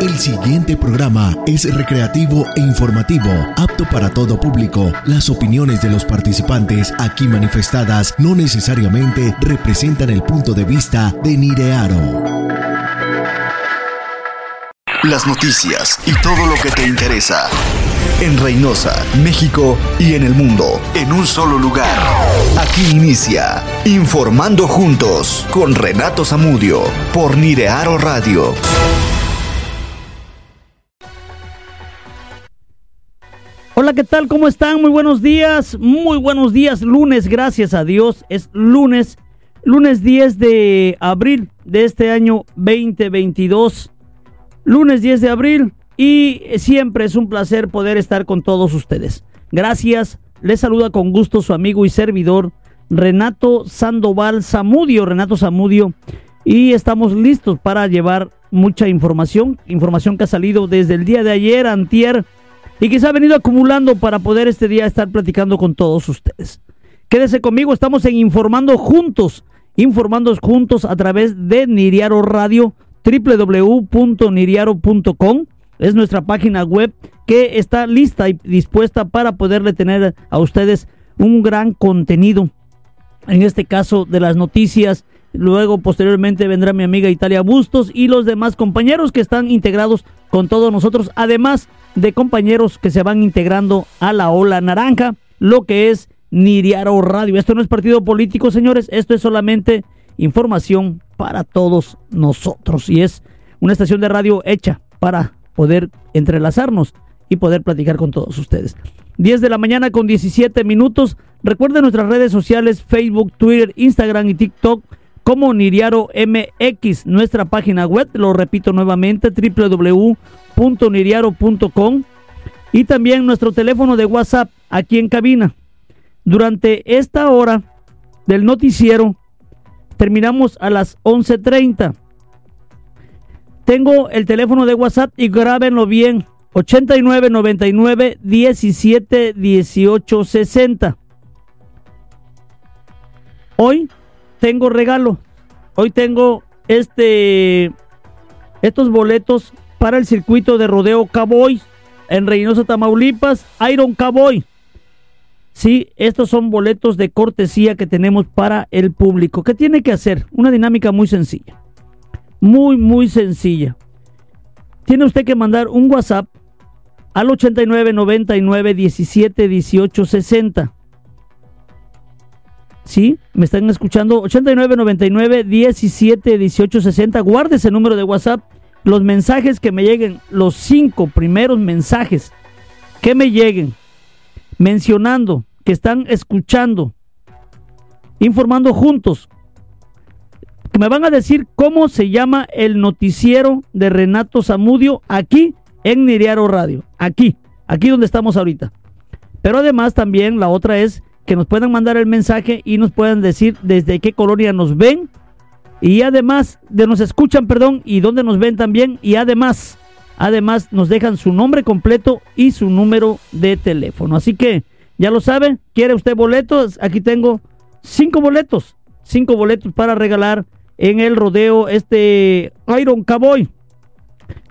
El siguiente programa es recreativo e informativo, apto para todo público. Las opiniones de los participantes aquí manifestadas no necesariamente representan el punto de vista de Nirearo. Las noticias y todo lo que te interesa. En Reynosa, México y en el mundo, en un solo lugar. Aquí inicia Informando Juntos con Renato Zamudio por Nirearo Radio. ¿Qué tal? ¿Cómo están? Muy buenos días. Muy buenos días. Lunes, gracias a Dios. Es lunes, lunes 10 de abril de este año 2022. Lunes 10 de abril y siempre es un placer poder estar con todos ustedes. Gracias. Les saluda con gusto su amigo y servidor Renato Sandoval Zamudio. Renato Zamudio. Y estamos listos para llevar mucha información. Información que ha salido desde el día de ayer, antier y que se ha venido acumulando para poder este día estar platicando con todos ustedes. Quédese conmigo, estamos en Informando Juntos, informando juntos a través de Niriaro Radio, www.niriaro.com. Es nuestra página web que está lista y dispuesta para poderle tener a ustedes un gran contenido. En este caso de las noticias, Luego, posteriormente, vendrá mi amiga Italia Bustos y los demás compañeros que están integrados con todos nosotros, además de compañeros que se van integrando a la ola naranja, lo que es Niriaro Radio. Esto no es partido político, señores, esto es solamente información para todos nosotros y es una estación de radio hecha para poder entrelazarnos y poder platicar con todos ustedes. 10 de la mañana con 17 minutos. Recuerden nuestras redes sociales, Facebook, Twitter, Instagram y TikTok como Niriaro MX, nuestra página web, lo repito nuevamente, www.niriaro.com y también nuestro teléfono de WhatsApp aquí en cabina. Durante esta hora del noticiero terminamos a las 11:30. Tengo el teléfono de WhatsApp y grábenlo bien. 8999 17 18 60. Hoy tengo regalo. Hoy tengo este estos boletos para el circuito de rodeo Cowboy en Reynosa, Tamaulipas, Iron Cowboy. Sí, estos son boletos de cortesía que tenemos para el público. ¿Qué tiene que hacer? Una dinámica muy sencilla. Muy, muy sencilla. Tiene usted que mandar un WhatsApp al 89 99 17 18 60. ¿Sí? ¿Me están escuchando? 8999 17 18 60. Guarde ese número de WhatsApp. Los mensajes que me lleguen, los cinco primeros mensajes que me lleguen mencionando que están escuchando, informando juntos, que me van a decir cómo se llama el noticiero de Renato Zamudio aquí en Niriaro Radio. Aquí, aquí donde estamos ahorita. Pero además también la otra es que nos puedan mandar el mensaje y nos puedan decir desde qué colonia nos ven y además de nos escuchan, perdón, y dónde nos ven también y además, además nos dejan su nombre completo y su número de teléfono. Así que ya lo sabe, quiere usted boletos, aquí tengo cinco boletos, cinco boletos para regalar en el rodeo este Iron Cowboy,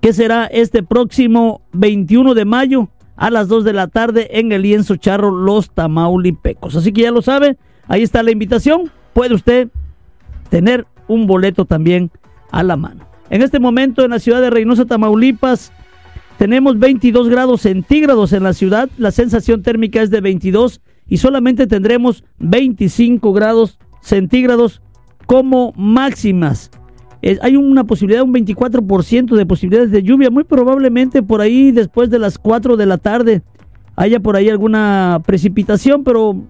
que será este próximo 21 de mayo a las 2 de la tarde en el lienzo charro Los Tamaulipecos. Así que ya lo sabe, ahí está la invitación. Puede usted tener un boleto también a la mano. En este momento en la ciudad de Reynosa, Tamaulipas, tenemos 22 grados centígrados en la ciudad. La sensación térmica es de 22 y solamente tendremos 25 grados centígrados como máximas hay una posibilidad, un 24% de posibilidades de lluvia, muy probablemente por ahí después de las 4 de la tarde haya por ahí alguna precipitación, pero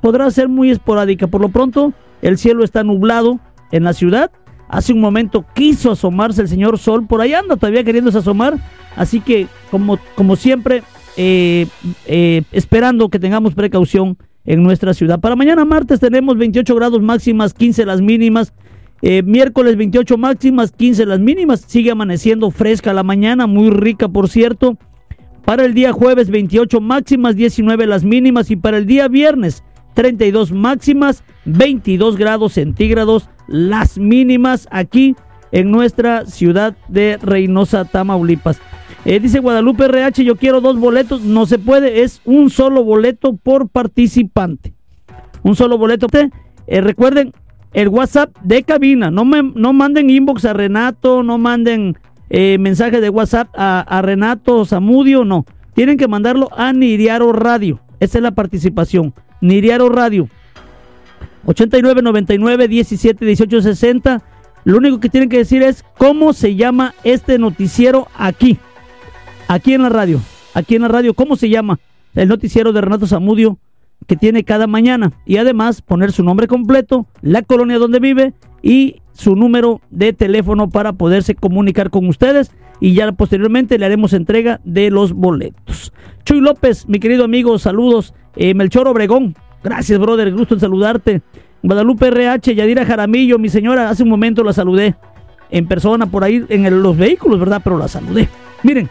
podrá ser muy esporádica. Por lo pronto, el cielo está nublado en la ciudad. Hace un momento quiso asomarse el señor Sol, por ahí anda todavía queriéndose asomar, así que como, como siempre, eh, eh, esperando que tengamos precaución en nuestra ciudad. Para mañana martes tenemos 28 grados máximas, 15 las mínimas. Eh, miércoles 28 máximas, 15 las mínimas. Sigue amaneciendo fresca la mañana, muy rica por cierto. Para el día jueves 28 máximas, 19 las mínimas. Y para el día viernes 32 máximas, 22 grados centígrados las mínimas aquí en nuestra ciudad de Reynosa, Tamaulipas. Eh, dice Guadalupe RH, yo quiero dos boletos. No se puede, es un solo boleto por participante. Un solo boleto. Eh, recuerden, el WhatsApp de cabina. No, me, no manden inbox a Renato, no manden eh, mensajes de WhatsApp a, a Renato Zamudio, no. Tienen que mandarlo a Niriaro Radio. Esa es la participación. Niriaro Radio. 89 99 17 18 60. Lo único que tienen que decir es cómo se llama este noticiero aquí. Aquí en la radio. Aquí en la radio. ¿Cómo se llama? El noticiero de Renato Zamudio que tiene cada mañana. Y además poner su nombre completo, la colonia donde vive y su número de teléfono para poderse comunicar con ustedes. Y ya posteriormente le haremos entrega de los boletos. Chuy López, mi querido amigo, saludos. Eh, Melchor Obregón, Gracias, brother. Gusto en saludarte. Guadalupe RH, Yadira Jaramillo, mi señora, hace un momento la saludé en persona por ahí en los vehículos, ¿verdad? Pero la saludé. Miren,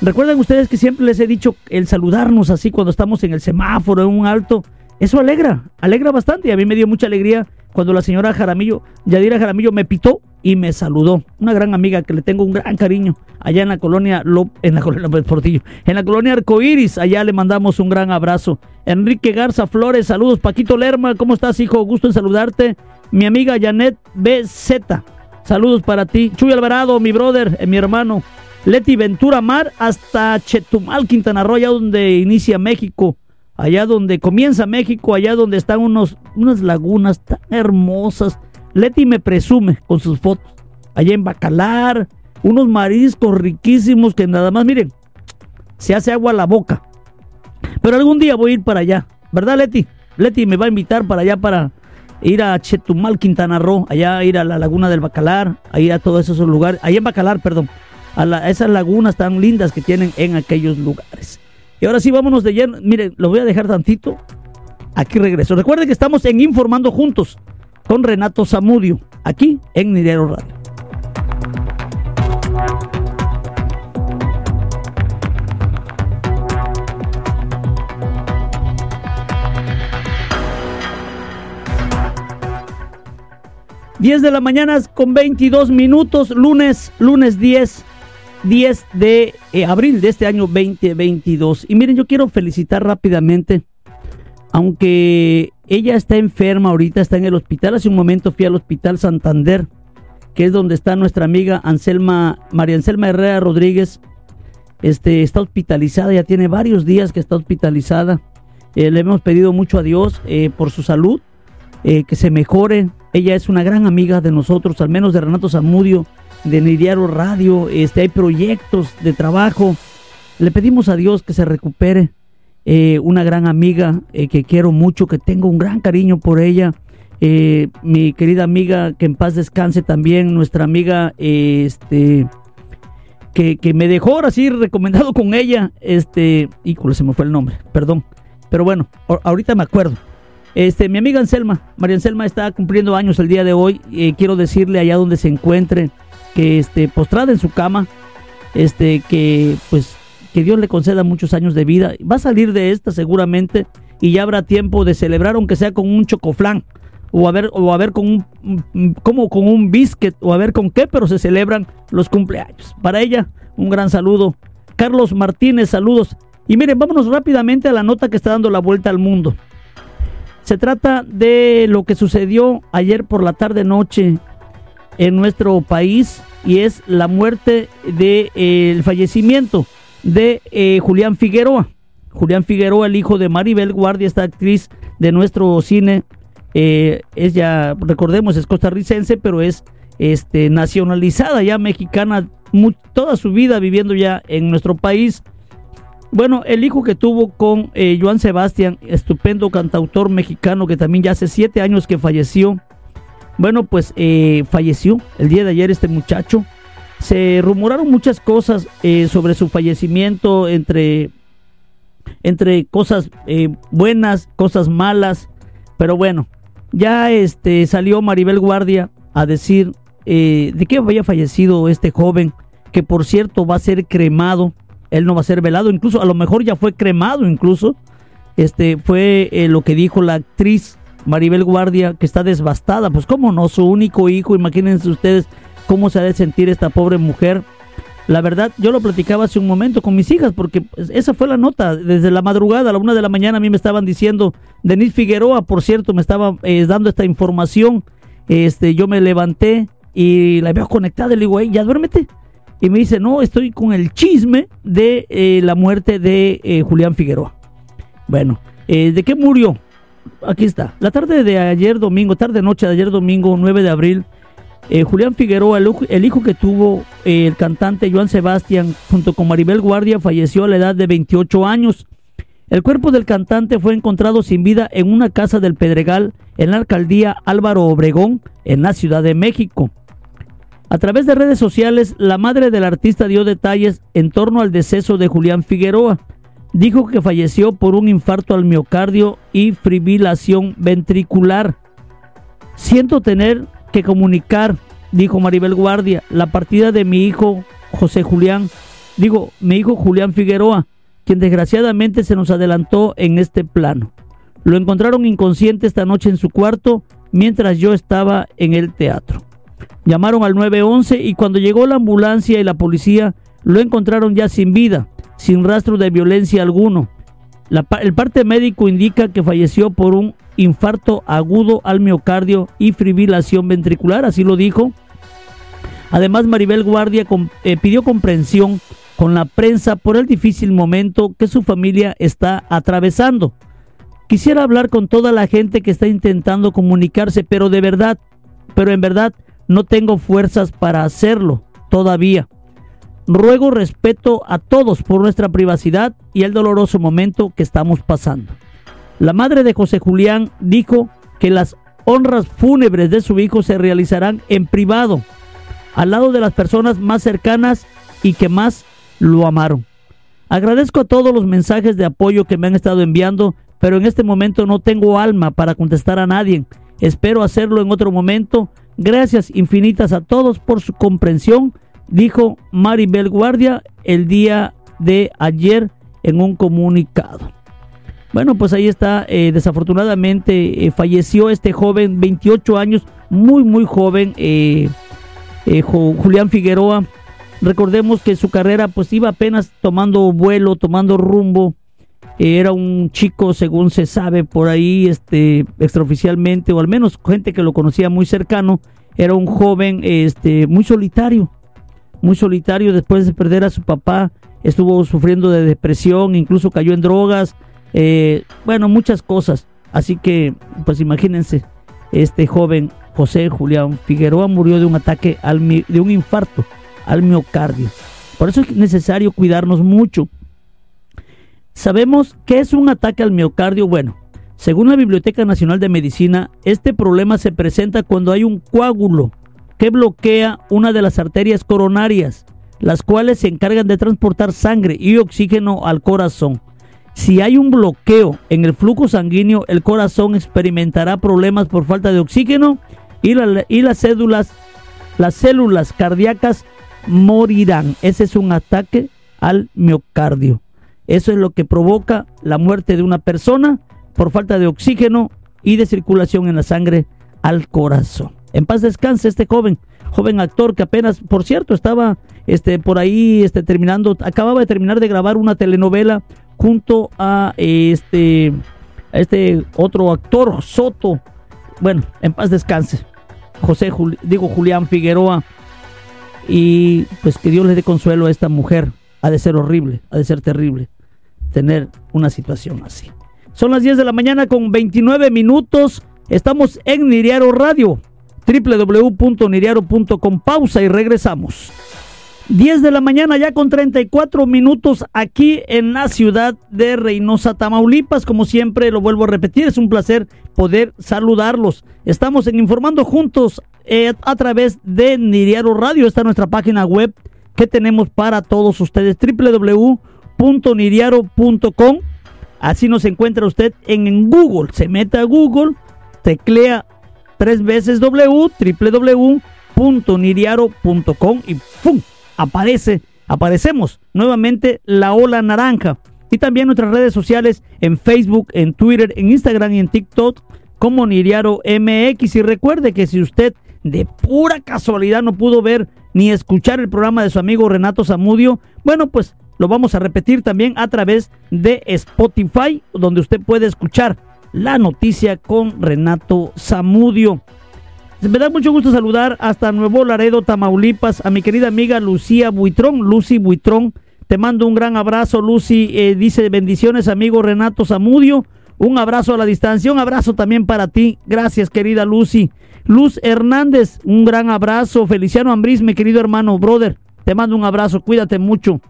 recuerden ustedes que siempre les he dicho el saludarnos así cuando estamos en el semáforo, en un alto, eso alegra, alegra bastante y a mí me dio mucha alegría cuando la señora Jaramillo, Yadira Jaramillo, me pitó y me saludó. Una gran amiga que le tengo un gran cariño allá en la colonia en la colonia Portillo, en la colonia Arcoiris, allá le mandamos un gran abrazo. Enrique Garza Flores, saludos. Paquito Lerma, ¿cómo estás, hijo? Gusto en saludarte. Mi amiga Janet BZ, saludos para ti. Chuy Alvarado, mi brother, eh, mi hermano. Leti Ventura Mar hasta Chetumal, Quintana Roo, allá donde inicia México allá donde comienza México, allá donde están unos, unas lagunas tan hermosas. Leti me presume con sus fotos. Allá en Bacalar, unos mariscos riquísimos que nada más, miren, se hace agua a la boca. Pero algún día voy a ir para allá, ¿verdad Leti? Leti me va a invitar para allá para ir a Chetumal, Quintana Roo, allá ir a la laguna del Bacalar, a ir a todos esos lugares, allá en Bacalar, perdón, a, esas lagunas tan lindas que tienen en aquellos lugares. Y ahora sí, vámonos de lleno. Miren, lo voy a dejar tantito. Aquí regreso. Recuerden que estamos en Informando Juntos con Renato Zamudio, aquí en Nidero Radio. Diez de la mañana con 22 minutos, lunes, lunes 10 10 de eh, abril de este año 2022. Y miren, yo quiero felicitar rápidamente, aunque ella está enferma ahorita, está en el hospital. Hace un momento fui al Hospital Santander, que es donde está nuestra amiga Anselma, María Anselma Herrera Rodríguez. Este, está hospitalizada, ya tiene varios días que está hospitalizada. Eh, le hemos pedido mucho a Dios eh, por su salud, que se mejore. Ella es una gran amiga de nosotros, al menos de Renato Zamudio de Nidiaro Radio, este, hay proyectos de trabajo. Le pedimos a Dios que se recupere. Eh, una gran amiga eh, que quiero mucho, que tengo un gran cariño por ella. Eh, mi querida amiga, que en paz descanse también, nuestra amiga, este, que, que, me dejó ahora recomendado con ella, este, híjole, se me fue el nombre, perdón, pero bueno, ahorita me acuerdo. Este, mi amiga Anselma, María Anselma está cumpliendo años el día de hoy, quiero decirle allá donde se encuentre, que esté postrada en su cama, este, que pues que Dios le conceda muchos años de vida. Va a salir de esta seguramente y ya habrá tiempo de celebrar, aunque sea con un chocoflán o a ver, o a ver con un, como con un biscuit o a ver con qué, pero se celebran los cumpleaños. Para ella, un gran saludo. Carlos Martínez, saludos. Y miren, vámonos rápidamente a la nota que está dando la vuelta al mundo. Se trata de lo que sucedió ayer por la tarde noche en nuestro país y es la muerte de eh, fallecimiento de eh, Julián Figueroa. Julián Figueroa, el hijo de Maribel Guardia, esta actriz de nuestro cine, eh, es ya, recordemos, es costarricense, pero es este, nacionalizada ya mexicana, toda su vida viviendo ya en nuestro país. Bueno, el hijo que tuvo con Joan Sebastián, estupendo cantautor mexicano que también ya hace siete años que falleció, bueno, pues eh, falleció el día de ayer este muchacho. Se rumoraron muchas cosas eh, sobre su fallecimiento, entre, entre cosas eh, buenas, cosas malas, pero bueno, ya este, salió Maribel Guardia a decir de qué había fallecido este joven, que por cierto va a ser cremado, él no va a ser velado, incluso a lo mejor ya fue cremado incluso, este fue lo que dijo la actriz Maribel Guardia, que está devastada, pues cómo no, su único hijo, imagínense ustedes cómo se ha de sentir esta pobre mujer. La verdad, yo lo platicaba hace un momento con mis hijas, porque pues, esa fue la nota. Desde la madrugada, a la una de la mañana, a mí me estaban diciendo, Denise Figueroa, por cierto, me estaba eh, dando esta información. Este, yo me levanté y la veo conectada y le digo, ya duérmete. Y me dice, no, estoy con el chisme de eh, la muerte de eh, Julián Figueroa. Bueno, ¿de qué murió? Aquí está. La tarde de ayer domingo, tarde noche de ayer domingo, 9 de abril, eh, Julián Figueroa, el, hijo que tuvo eh, el cantante Joan Sebastián junto con Maribel Guardia, falleció a la edad de 28 años. El cuerpo del cantante fue encontrado sin vida en una casa del Pedregal en la alcaldía Álvaro Obregón, en la Ciudad de México. A través de redes sociales, la madre del artista dio detalles en torno al deceso de Julián Figueroa. Dijo que falleció por un infarto al miocardio y fibrilación ventricular. Siento tener que comunicar, dijo Maribel Guardia, la partida de mi hijo José Julián, digo, mi hijo Julián Figueroa, quien desgraciadamente se nos adelantó en este plano. Lo encontraron inconsciente esta noche en su cuarto mientras yo estaba en el teatro. Llamaron al 911 y cuando llegó la ambulancia y la policía lo encontraron ya sin vida, sin rastro de violencia alguno. El parte médico indica que falleció por un infarto agudo al miocardio y fibrilación ventricular, así lo dijo. Además, Maribel Guardia eh, pidió comprensión con la prensa por el difícil momento que su familia está atravesando. Quisiera hablar con toda la gente que está intentando comunicarse, pero de verdad, pero en verdad no tengo fuerzas para hacerlo todavía. Ruego respeto a todos por nuestra privacidad y el doloroso momento que estamos pasando. La madre de José Julián dijo que las honras fúnebres de su hijo se realizarán en privado, al lado de las personas más cercanas y que más lo amaron. Agradezco a todos los mensajes de apoyo que me han estado enviando, pero en este momento no tengo alma para contestar a nadie. Espero hacerlo en otro momento. Gracias infinitas a todos por su comprensión, dijo Maribel Guardia el día de ayer en un comunicado. Bueno, pues ahí está, eh, desafortunadamente eh, falleció este joven, 28 años, muy, muy joven, eh, Julián Figueroa. Recordemos que su carrera pues iba apenas tomando vuelo, tomando rumbo. era un chico, según se sabe por ahí, este, extraoficialmente, o al menos gente que lo conocía muy cercano, era un joven este, muy solitario, muy solitario después de perder a su papá, estuvo sufriendo de depresión, incluso cayó en drogas, eh, bueno, muchas cosas. Así que, pues imagínense, este joven José Julián Figueroa murió de un ataque, al, de un infarto al miocardio. Por eso es necesario cuidarnos mucho. Sabemos que es un ataque al miocardio. Bueno, según la Biblioteca Nacional de Medicina, este problema se presenta cuando hay un coágulo que bloquea una de las arterias coronarias, las cuales se encargan de transportar sangre y oxígeno al corazón. Si hay un bloqueo en el flujo sanguíneo, el corazón experimentará problemas por falta de oxígeno y, las células, las células cardíacas morirán. Ese es un ataque al miocardio. Eso es lo que provoca la muerte de una persona por falta de oxígeno y de circulación en la sangre al corazón. En paz descanse este joven, joven actor que apenas, por cierto, estaba este, por ahí este, terminando, acababa de terminar de grabar una telenovela junto a este, este otro actor, Soto. Bueno, en paz descanse. José, digo Julián Figueroa. Y pues que Dios le dé consuelo a esta mujer. Ha de ser horrible, ha de ser terrible tener una situación así. Son las 10 de la mañana con 29 minutos. Estamos en Niriaro Radio, www.niriaro.com. Pausa y regresamos. 10 de la mañana ya con 34 minutos aquí en la ciudad de Reynosa, Tamaulipas. Como siempre, lo vuelvo a repetir, es un placer poder saludarlos. Estamos en Informando Juntos eh, a través de Niriaro Radio. Esta es nuestra página web que tenemos para todos ustedes, www.niriaro.com. Así nos encuentra usted en, Google. Se mete a Google, teclea tres veces www.niriaro.com y ¡pum! aparece, aparecemos nuevamente la ola naranja. Y también nuestras redes sociales en Facebook, en Twitter, en Instagram y en TikTok como Niriaro MX. Y recuerde que si usted de pura casualidad no pudo ver ni escuchar el programa de su amigo Renato Zamudio, bueno, pues lo vamos a repetir también a través de Spotify, donde usted puede escuchar la noticia con Renato Zamudio. Me da mucho gusto saludar hasta Nuevo Laredo, Tamaulipas, a mi querida amiga Lucía Buitrón, Lucy Buitrón. Te mando un gran abrazo, Lucy. Eh, dice bendiciones, amigo Renato Zamudio. Un abrazo a la distancia, un abrazo también para ti. Gracias, querida Lucy. Luz Hernández, un gran abrazo. Feliciano Ambriz, mi querido hermano, brother. Te mando un abrazo, cuídate mucho.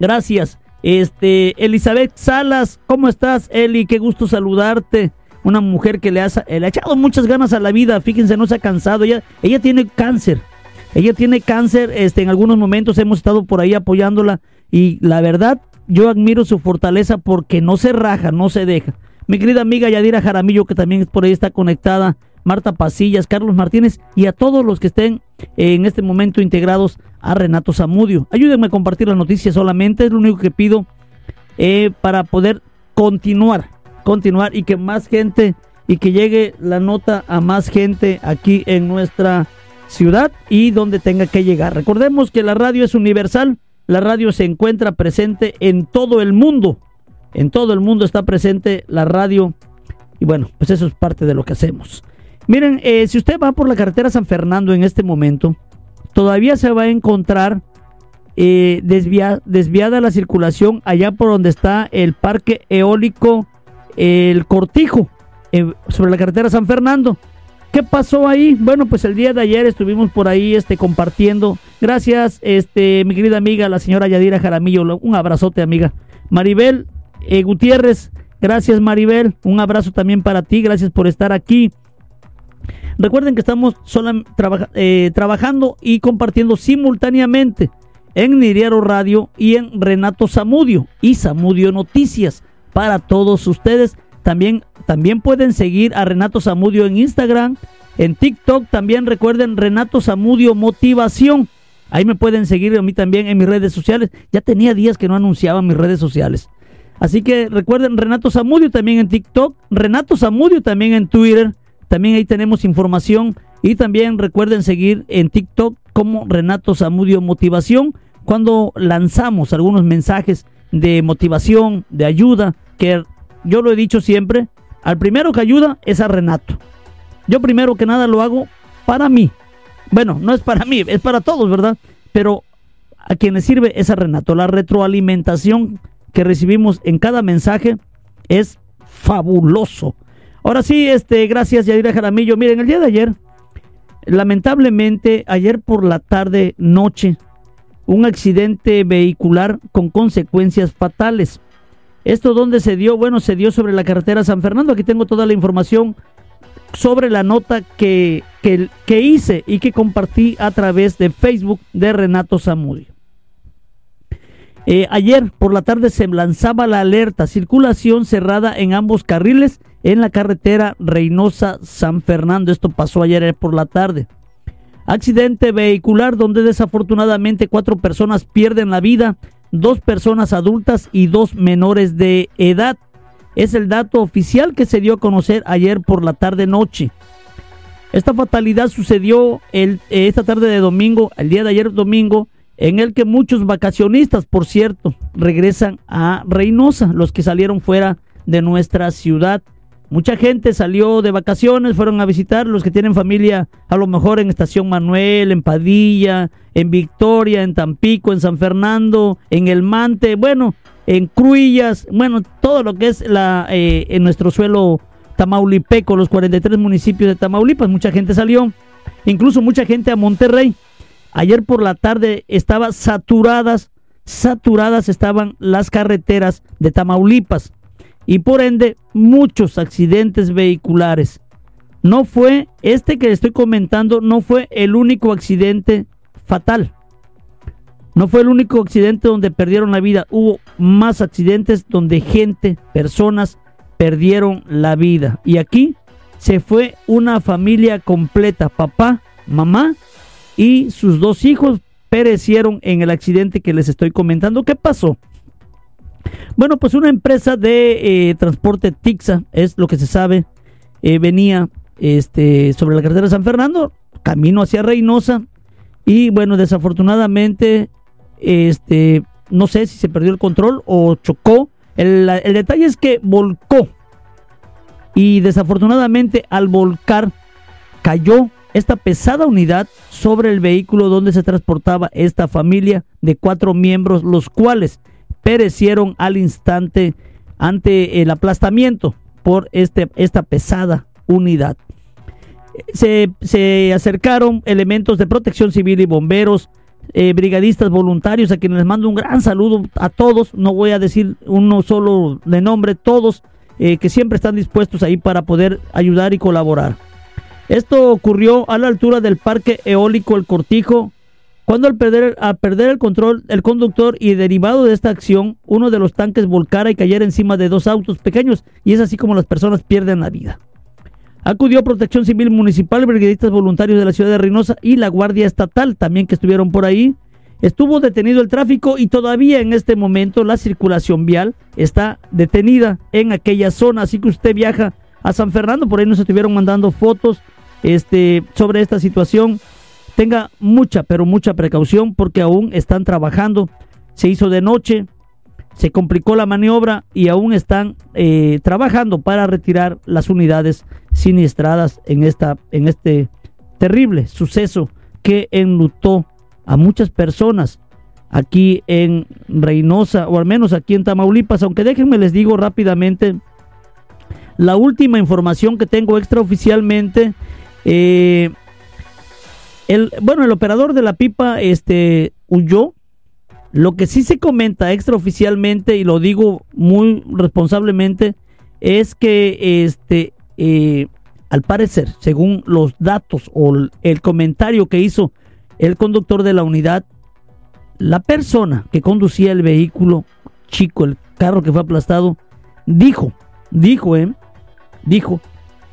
Gracias. Este, Elizabeth Salas, ¿cómo estás, Eli? Qué gusto saludarte. Una mujer que le ha, le ha echado muchas ganas a la vida, fíjense, no se ha cansado, ella, ella tiene cáncer, ella tiene cáncer, este, en algunos momentos hemos estado por ahí apoyándola. Y la verdad, yo admiro su fortaleza porque no se raja, no se deja. Mi querida amiga Yadira Jaramillo, que también por ahí está conectada, Marta Pasillas, Carlos Martínez y a todos los que estén en este momento integrados a Renato Zamudio. Ayúdenme a compartir la noticia solamente, es lo único que pido eh, para poder continuar continuar y que más gente y que llegue la nota a más gente aquí en nuestra ciudad y donde tenga que llegar. Recordemos que la radio es universal, la radio se encuentra presente en todo el mundo, en todo el mundo está presente la radio y bueno, pues eso es parte de lo que hacemos. Miren, eh, si usted va por la carretera San Fernando en este momento, todavía se va a encontrar eh, desviada la circulación allá por donde está el parque eólico el Cortijo, sobre la carretera San Fernando. ¿Qué pasó ahí? Bueno, pues el día de ayer estuvimos por ahí este, compartiendo. Gracias, este, mi querida amiga, la señora Yadira Jaramillo. Un abrazote, amiga. Maribel eh, Gutiérrez, gracias, Maribel. Un abrazo también para ti. Gracias por estar aquí. Recuerden que estamos eh, trabajando y compartiendo simultáneamente en Niriaro Radio y en Renato Zamudio y Zamudio Noticias para todos ustedes. También, también pueden seguir a Renato Zamudio en Instagram, en TikTok. También recuerden Renato Zamudio Motivación. Ahí me pueden seguir a mí también en mis redes sociales. Ya tenía días que no anunciaba mis redes sociales. Así que recuerden Renato Zamudio también en TikTok, Renato Zamudio también en Twitter. También ahí tenemos información. Y también recuerden seguir en TikTok como Renato Zamudio Motivación cuando lanzamos algunos mensajes de motivación, de ayuda, que yo lo he dicho siempre, al primero que ayuda es a Renato. Yo primero que nada lo hago para mí. Bueno, no es para mí, es para todos, ¿verdad? Pero a quien le sirve es a Renato. La retroalimentación que recibimos en cada mensaje es fabuloso. Ahora sí, este, gracias Yadira Jaramillo. Miren, el día de ayer, lamentablemente, ayer por la tarde, noche, un accidente vehicular con consecuencias fatales. ¿Esto dónde se dio? Bueno, se dio sobre la carretera San Fernando. Aquí tengo toda la información sobre la nota que, que, hice y que compartí a través de Facebook de Renato Zamudio. Eh, ayer por la tarde se lanzaba la alerta, circulación cerrada en ambos carriles en la carretera Reynosa-San Fernando. Esto pasó ayer por la tarde. Accidente vehicular donde desafortunadamente cuatro personas pierden la vida, dos personas adultas y dos menores de edad. Es el dato oficial que se dio a conocer ayer por la tarde noche. Esta fatalidad sucedió el, esta tarde de domingo, el día de ayer domingo, en el que muchos vacacionistas, por cierto, regresan a Reynosa, los que salieron fuera de nuestra ciudad. Mucha gente salió de vacaciones, fueron a visitar, los que tienen familia a lo mejor en Estación Manuel, en Padilla, en Victoria, en Tampico, en San Fernando, en El Mante, bueno, en Cruillas, bueno, todo lo que es la eh, en nuestro suelo tamaulipeco, los 43 municipios de Tamaulipas, mucha gente salió, incluso mucha gente a Monterrey. Ayer por la tarde estaba saturadas, saturadas estaban las carreteras de Tamaulipas y por ende muchos accidentes vehiculares. No fue, este que estoy comentando, no fue el único accidente fatal. No fue el único accidente donde perdieron la vida. Hubo más accidentes donde gente, personas, perdieron la vida. Y aquí se fue una familia completa. Papá, mamá y sus dos hijos perecieron en el accidente que les estoy comentando. ¿Qué pasó? Bueno, pues una empresa de eh, transporte Tixa, es lo que se sabe, eh, venía este, sobre la carretera de San Fernando, camino hacia Reynosa. Y bueno, desafortunadamente, este, no sé si se perdió el control o chocó. El, el detalle es que volcó. Y desafortunadamente al volcar cayó esta pesada unidad sobre el vehículo donde se transportaba esta familia de cuatro miembros, los cuales perecieron al instante ante el aplastamiento por este, esta pesada unidad. Se, se acercaron elementos de protección civil y bomberos, eh, brigadistas voluntarios, a quienes les mando un gran saludo a todos, no voy a decir uno solo de nombre, todos eh, que siempre están dispuestos ahí para poder ayudar y colaborar. Esto ocurrió a la altura del parque eólico El Cortijo, cuando al perder, perder el control el conductor y derivado de esta acción, uno de los tanques volcara y cayera encima de dos autos pequeños, y es así como las personas pierden la vida. Acudió Protección Civil Municipal, brigadistas voluntarios de la ciudad de Reynosa y la Guardia Estatal también que estuvieron por ahí. Estuvo detenido el tráfico y todavía en este momento la circulación vial está detenida en aquella zona, así que usted viaja a San Fernando, por ahí nos estuvieron mandando fotos este, sobre esta situación. Tenga mucha, pero mucha precaución porque aún están trabajando. Se hizo de noche, se complicó la maniobra y aún están eh, trabajando para retirar las unidades siniestradas en, esta, en este terrible suceso que enlutó a muchas personas aquí en Reynosa o al menos aquí en Tamaulipas, aunque déjenme les digo rápidamente la última información que tengo extraoficialmente eh, el, bueno, el operador de la pipa este, huyó. Lo que sí se comenta extraoficialmente, y lo digo muy responsablemente, es que este, eh, al parecer, según los datos o el comentario que hizo el conductor de la unidad, la persona que conducía el vehículo chico, el carro que fue aplastado, dijo, dijo, eh, dijo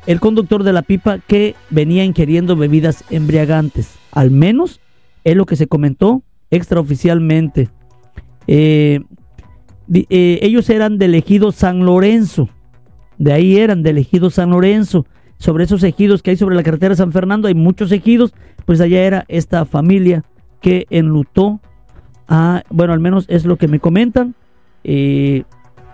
el conductor de la pipa que venía ingiriendo bebidas embriagantes. Al menos es lo que se comentó extraoficialmente. Eh, eh, ellos eran del ejido San Lorenzo. De ahí eran del ejido San Lorenzo. Sobre esos ejidos que hay sobre la carretera San Fernando hay muchos ejidos. Pues allá era esta familia que enlutó. Bueno, al menos es lo que me comentan. Eh,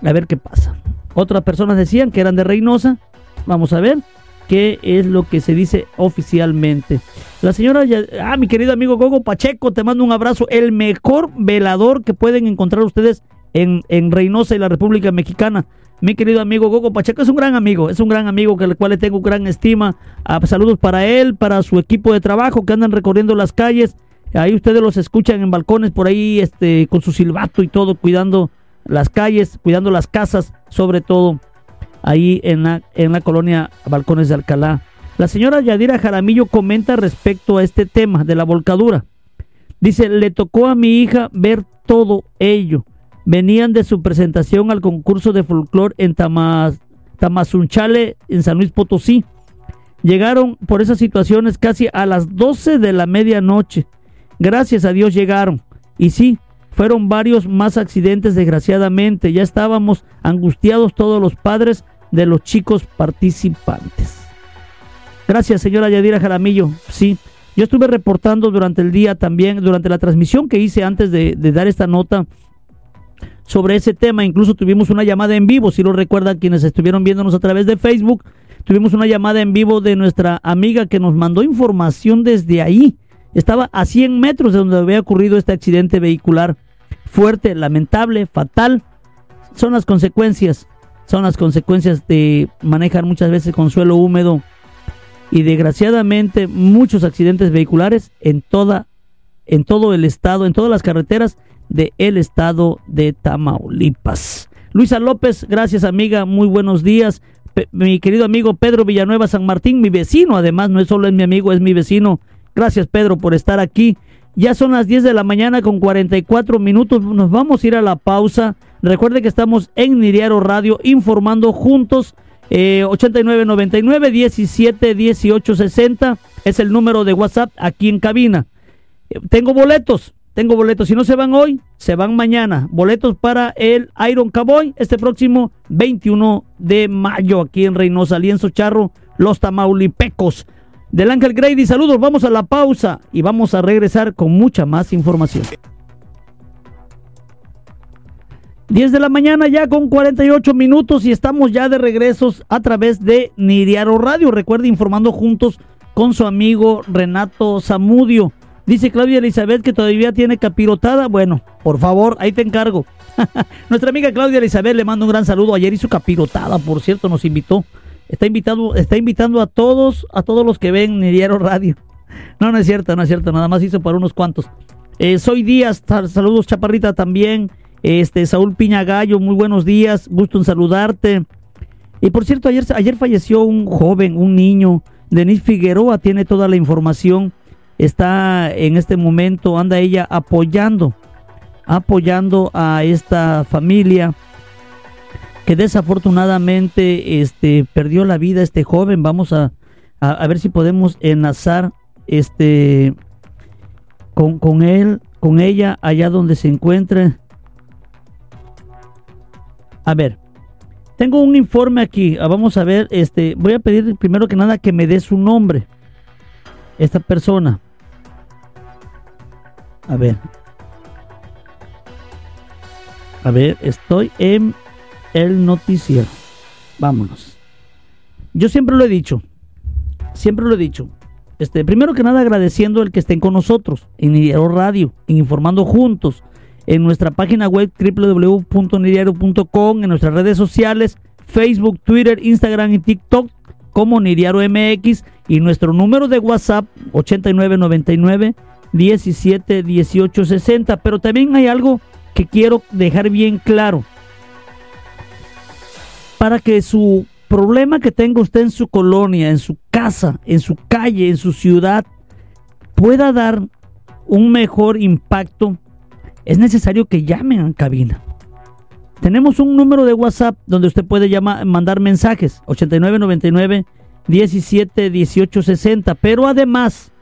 a ver qué pasa. Otras personas decían que eran de Reynosa Vamos a ver qué es lo que se dice oficialmente. La señora, ah, mi querido amigo Gogo Pacheco, te mando un abrazo. El mejor velador que pueden encontrar ustedes en, en Reynosa y la República Mexicana. Mi querido amigo Gogo Pacheco es un gran amigo, es un gran amigo que al cual le tengo gran estima. Ah, saludos para él, para su equipo de trabajo que andan recorriendo las calles. Ahí ustedes los escuchan en balcones por ahí, este, con su silbato y todo, cuidando las calles, cuidando las casas, sobre todo ahí en la, en la colonia Balcones de Alcalá. La señora Yadira Jaramillo comenta respecto a este tema de la volcadura. Dice, le tocó a mi hija ver todo ello. Venían de su presentación al concurso de folclore en Tamazunchale, en San Luis Potosí. Llegaron por esas situaciones casi a las 12 de la medianoche. Gracias a Dios llegaron. Y sí, fueron varios más accidentes, desgraciadamente. Ya estábamos angustiados todos los padres de los chicos participantes. Gracias, señora Yadira Jaramillo. Sí, yo estuve reportando durante el día también, durante la transmisión que hice antes de, dar esta nota sobre ese tema. Incluso tuvimos una llamada en vivo, si lo recuerdan quienes estuvieron viéndonos a través de Facebook. Tuvimos una llamada en vivo de nuestra amiga que nos mandó información desde ahí. Estaba a 100 metros de donde había ocurrido este accidente vehicular fuerte, lamentable, fatal. Son las consecuencias, son las consecuencias de manejar muchas veces con suelo húmedo y desgraciadamente muchos accidentes vehiculares en toda en todo el estado, en todas las carreteras del el estado de Tamaulipas. Luisa López, gracias amiga, muy buenos días. mi querido amigo Pedro Villanueva San Martín, mi vecino, además no es solo es mi amigo, es mi vecino. Gracias Pedro por estar aquí. Ya son las 10 de la mañana con 44 minutos. Nos vamos a ir a la pausa. Recuerde que estamos en Niriaro Radio informando juntos. Eh, 8999 17 18 60 es el número de WhatsApp aquí en cabina. Eh, tengo boletos, tengo boletos. Si no se van hoy, se van mañana. Boletos para el Iron Cowboy este próximo 21 de mayo aquí en Reynosa, Lienzo Charro los tamaulipecos. Del Ángel Grady, saludos, vamos a la pausa y vamos a regresar con mucha más información. 10 de la mañana ya con 48 minutos y estamos ya de regresos a través de Niriaro Radio. Recuerde informando juntos con su amigo Renato Zamudio. Dice Claudia Elizabeth que todavía tiene capirotada. Bueno, por favor, ahí te encargo. Nuestra amiga Claudia Elizabeth le mando un gran saludo. Ayer hizo capirotada, por cierto, nos invitó. Está invitado, está invitando a todos, a todos los que ven Niriaro Radio. No, no es cierto, no es cierto, nada más hizo para unos cuantos. Eh, soy Díaz, saludos Chaparrita también. Este, Saúl Piñagallo, muy buenos días, gusto en saludarte. Y por cierto, ayer, ayer falleció un joven, un niño, Denis Figueroa, tiene toda la información, está en este momento, anda ella apoyando, apoyando a esta familia que desafortunadamente este, perdió la vida este joven. Vamos a, a, ver si podemos enlazar este, con, con él, con ella, allá donde se encuentre. A ver, tengo un informe aquí. Ah, vamos a ver, este, voy a pedir primero que nada que me dé su nombre. Esta persona. A ver. A ver, estoy en el noticiero. Vámonos. Yo siempre lo he dicho. Siempre lo he dicho. Este, primero que nada agradeciendo el que estén con nosotros en Diario Radio, Informando Juntos, en nuestra página web www.nidiario.com, en nuestras redes sociales, Facebook, Twitter, Instagram y TikTok como Nidiario MX y nuestro número de WhatsApp 8999 17 18 60. Pero también hay algo que quiero dejar bien claro. Para que su problema que tenga usted en su colonia, en su casa, en su calle, en su ciudad, pueda dar un mejor impacto es necesario que llamen a cabina. Tenemos un número de WhatsApp donde usted puede llamar, mandar mensajes, 8999 17 18 60, pero además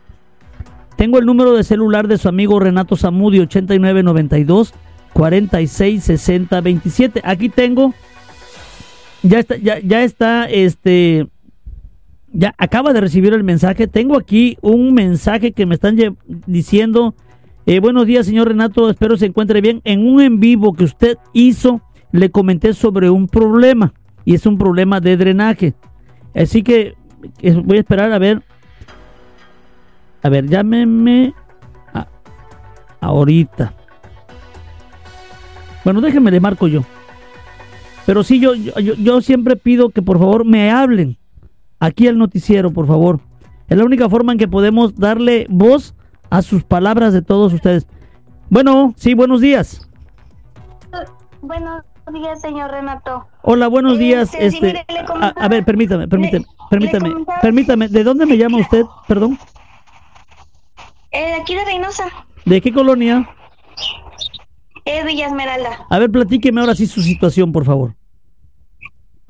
tengo el número de celular de su amigo Renato Zamudi 8992 46 60 27. Aquí tengo ya está ya, ya está este ya acaba de recibir el mensaje. Tengo aquí un mensaje que me están diciendo eh, buenos días, señor Renato. Espero se encuentre bien. En un en vivo que usted hizo, le comenté sobre un problema y es un problema de drenaje. Así que voy a esperar a ver. A ver, llámeme ahorita. Bueno, déjeme, le marco yo. Pero sí, yo, yo, yo siempre pido que por favor me hablen aquí al noticiero, por favor. Es la única forma en que podemos darle voz a sus palabras de todos ustedes. Bueno, sí, buenos días. Buenos días, señor Renato. Hola, buenos este, días. este, a, ver, permítame, permítame, permítame, permítame. ¿De dónde me llama usted? Perdón. Eh, de aquí de Reynosa. ¿De qué colonia? Es Villa Esmeralda. A ver, platíqueme ahora sí su situación, por favor.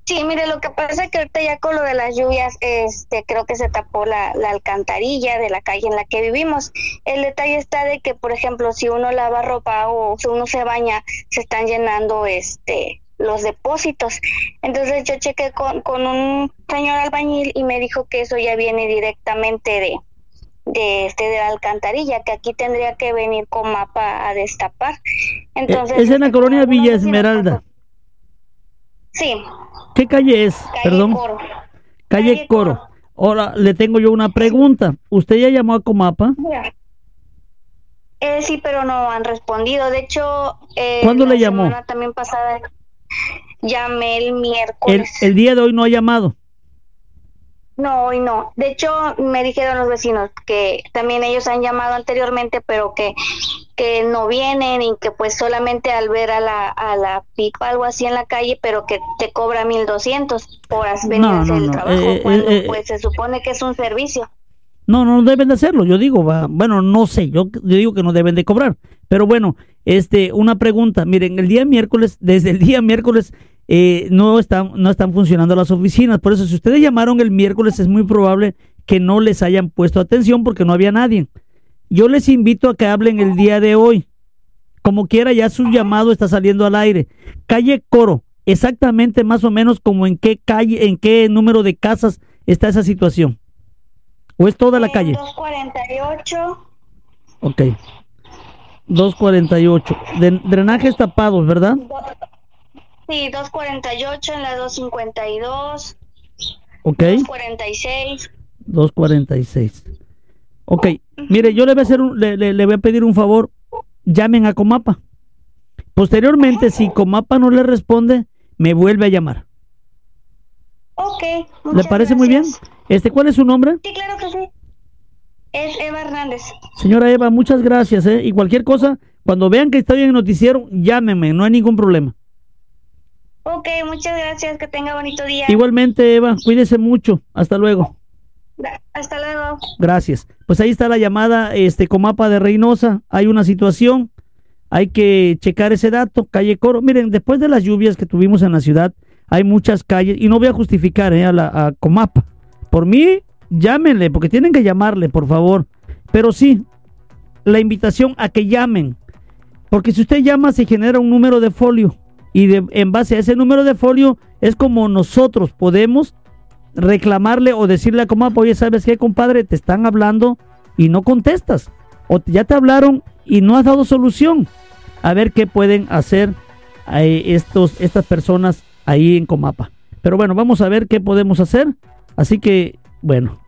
Sí, mire, lo que pasa es que ahorita ya con lo de las lluvias, este, creo que se tapó la, alcantarilla de la calle en la que vivimos. El detalle está de que, por ejemplo, si uno lava ropa o si uno se baña, se están llenando, este, los depósitos. Entonces yo chequé con, con un señor albañil y me dijo que eso ya viene directamente de, de este de la alcantarilla, que aquí tendría que venir con mapa a destapar. E, Entonces, es en la este, colonia Villa Esmeralda. Sí. ¿Qué calle es? Perdón. Calle, Coro. Ahora le tengo yo una pregunta. ¿Usted ya llamó a Comapa? Eh, sí, pero no han respondido. De hecho, eh, ¿cuándo le llamó? También pasada llamé el miércoles. El, el día de hoy no ha llamado. No, hoy no. De hecho, me dijeron los vecinos que también ellos han llamado anteriormente, pero que que no vienen y que pues solamente al ver a la, a la pipa algo así en la calle, pero que te cobra 1200 por venir a hacer el trabajo, eh, cuando eh, pues se supone que es un servicio. No, no deben de hacerlo, yo digo, bueno, no sé, yo, digo que no deben de cobrar, pero bueno, este, una pregunta, miren, el día miércoles, desde el día miércoles eh, no están, no están funcionando las oficinas, por eso si ustedes llamaron el miércoles es muy probable que no les hayan puesto atención porque no había nadie. Yo les invito a que hablen el día de hoy. Como quiera, ya su llamado está saliendo al aire. Calle Coro, exactamente más o menos como en qué calle, en qué número de casas está esa situación? ¿O es toda la calle? 248. Ok. 248. De, drenajes tapados, ¿verdad? Sí, 248 en la 252. Ok. 246. 246. Ok. Mire, yo le voy a hacer un, le, le- le voy a pedir un favor. Llamen a Comapa. Posteriormente, si Comapa no le responde, me vuelve a llamar. Ok. ¿Le parece muy bien? Este, ¿cuál es su nombre? Sí, claro que sí. Es Eva Hernández. Señora Eva, muchas gracias, ¿eh? Y cualquier cosa, cuando vean que estoy en el noticiero, llámenme, no hay ningún problema. Ok, muchas gracias. Que tenga bonito día. Igualmente, Eva, cuídese mucho. Hasta luego. Hasta luego. Gracias. Pues ahí está la llamada, este, Comapa de Reynosa. Hay una situación, hay que checar ese dato. Calle Coro, miren, después de las lluvias que tuvimos en la ciudad, hay muchas calles, y no voy a justificar ¿eh? a, la, Comapa. Por mí, llámenle, porque tienen que llamarle, por favor. Pero sí, la invitación a que llamen. Porque si usted llama, se genera un número de folio. Y de- en base a ese número de folio, es como nosotros podemos reclamarle o decirle a Comapa, oye, ¿sabes qué, compadre? Te están hablando y no contestas. O ya te hablaron y no has dado solución. A ver qué pueden hacer eh, estos, estas personas ahí en Comapa. Pero bueno, vamos a ver qué podemos hacer. Así que, bueno,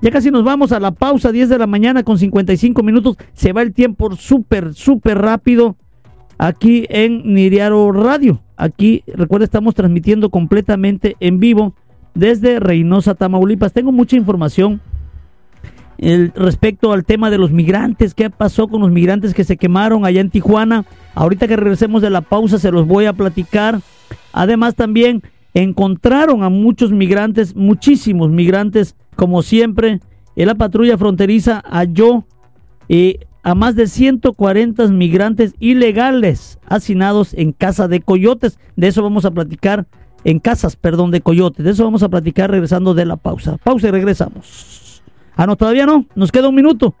ya casi nos vamos a la pausa, 10 de la mañana con 55 minutos. Se va el tiempo súper, súper rápido aquí en Niriaro Radio. Aquí, recuerda, estamos transmitiendo completamente en vivo desde Reynosa, Tamaulipas. Tengo mucha información respecto al tema de los migrantes. ¿Qué pasó con los migrantes que se quemaron allá en Tijuana? Ahorita que regresemos de la pausa se los voy a platicar. Además también encontraron a muchos migrantes, muchísimos migrantes, como siempre. En la patrulla fronteriza halló eh, a más de 140 migrantes ilegales hacinados en casa de coyotes. De eso vamos a platicar, en casas, perdón, de coyotes. De eso vamos a platicar regresando de la pausa. Pausa y regresamos. Ah, no, todavía no. Nos queda un minuto.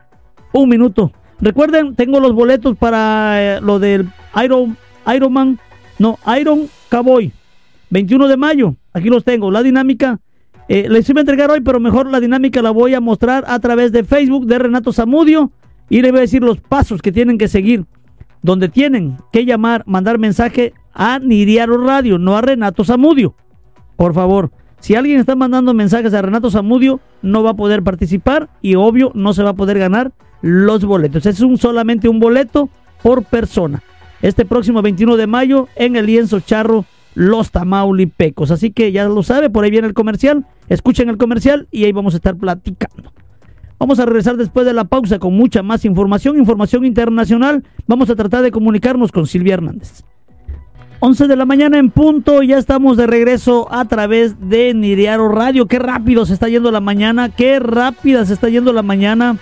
Un minuto. Recuerden, tengo los boletos para eh, lo del Iron, Ironman, no, Iron Cowboy. 21 de mayo. Aquí los tengo. La dinámica. Eh, les iba a entregar hoy, pero mejor la dinámica la voy a mostrar a través de Facebook de Renato Zamudio. Y le voy a decir los pasos que tienen que seguir. Donde tienen que llamar, mandar mensaje a Niriaro Radio, no a Renato Zamudio. Por favor, si alguien está mandando mensajes a Renato Zamudio, no va a poder participar y obvio no se va a poder ganar los boletos. Es un, solamente un boleto por persona. Este próximo 21 de mayo en el lienzo charro Los Tamaulipecos. Así que ya lo sabe, por ahí viene el comercial. Escuchen el comercial y ahí vamos a estar platicando. Vamos a regresar después de la pausa con mucha más información, información internacional. Vamos a tratar de comunicarnos con Silvia Hernández. 11 de la mañana en punto, ya estamos de regreso a través de Niriaro Radio. Qué rápido se está yendo la mañana, qué rápida se está yendo la mañana.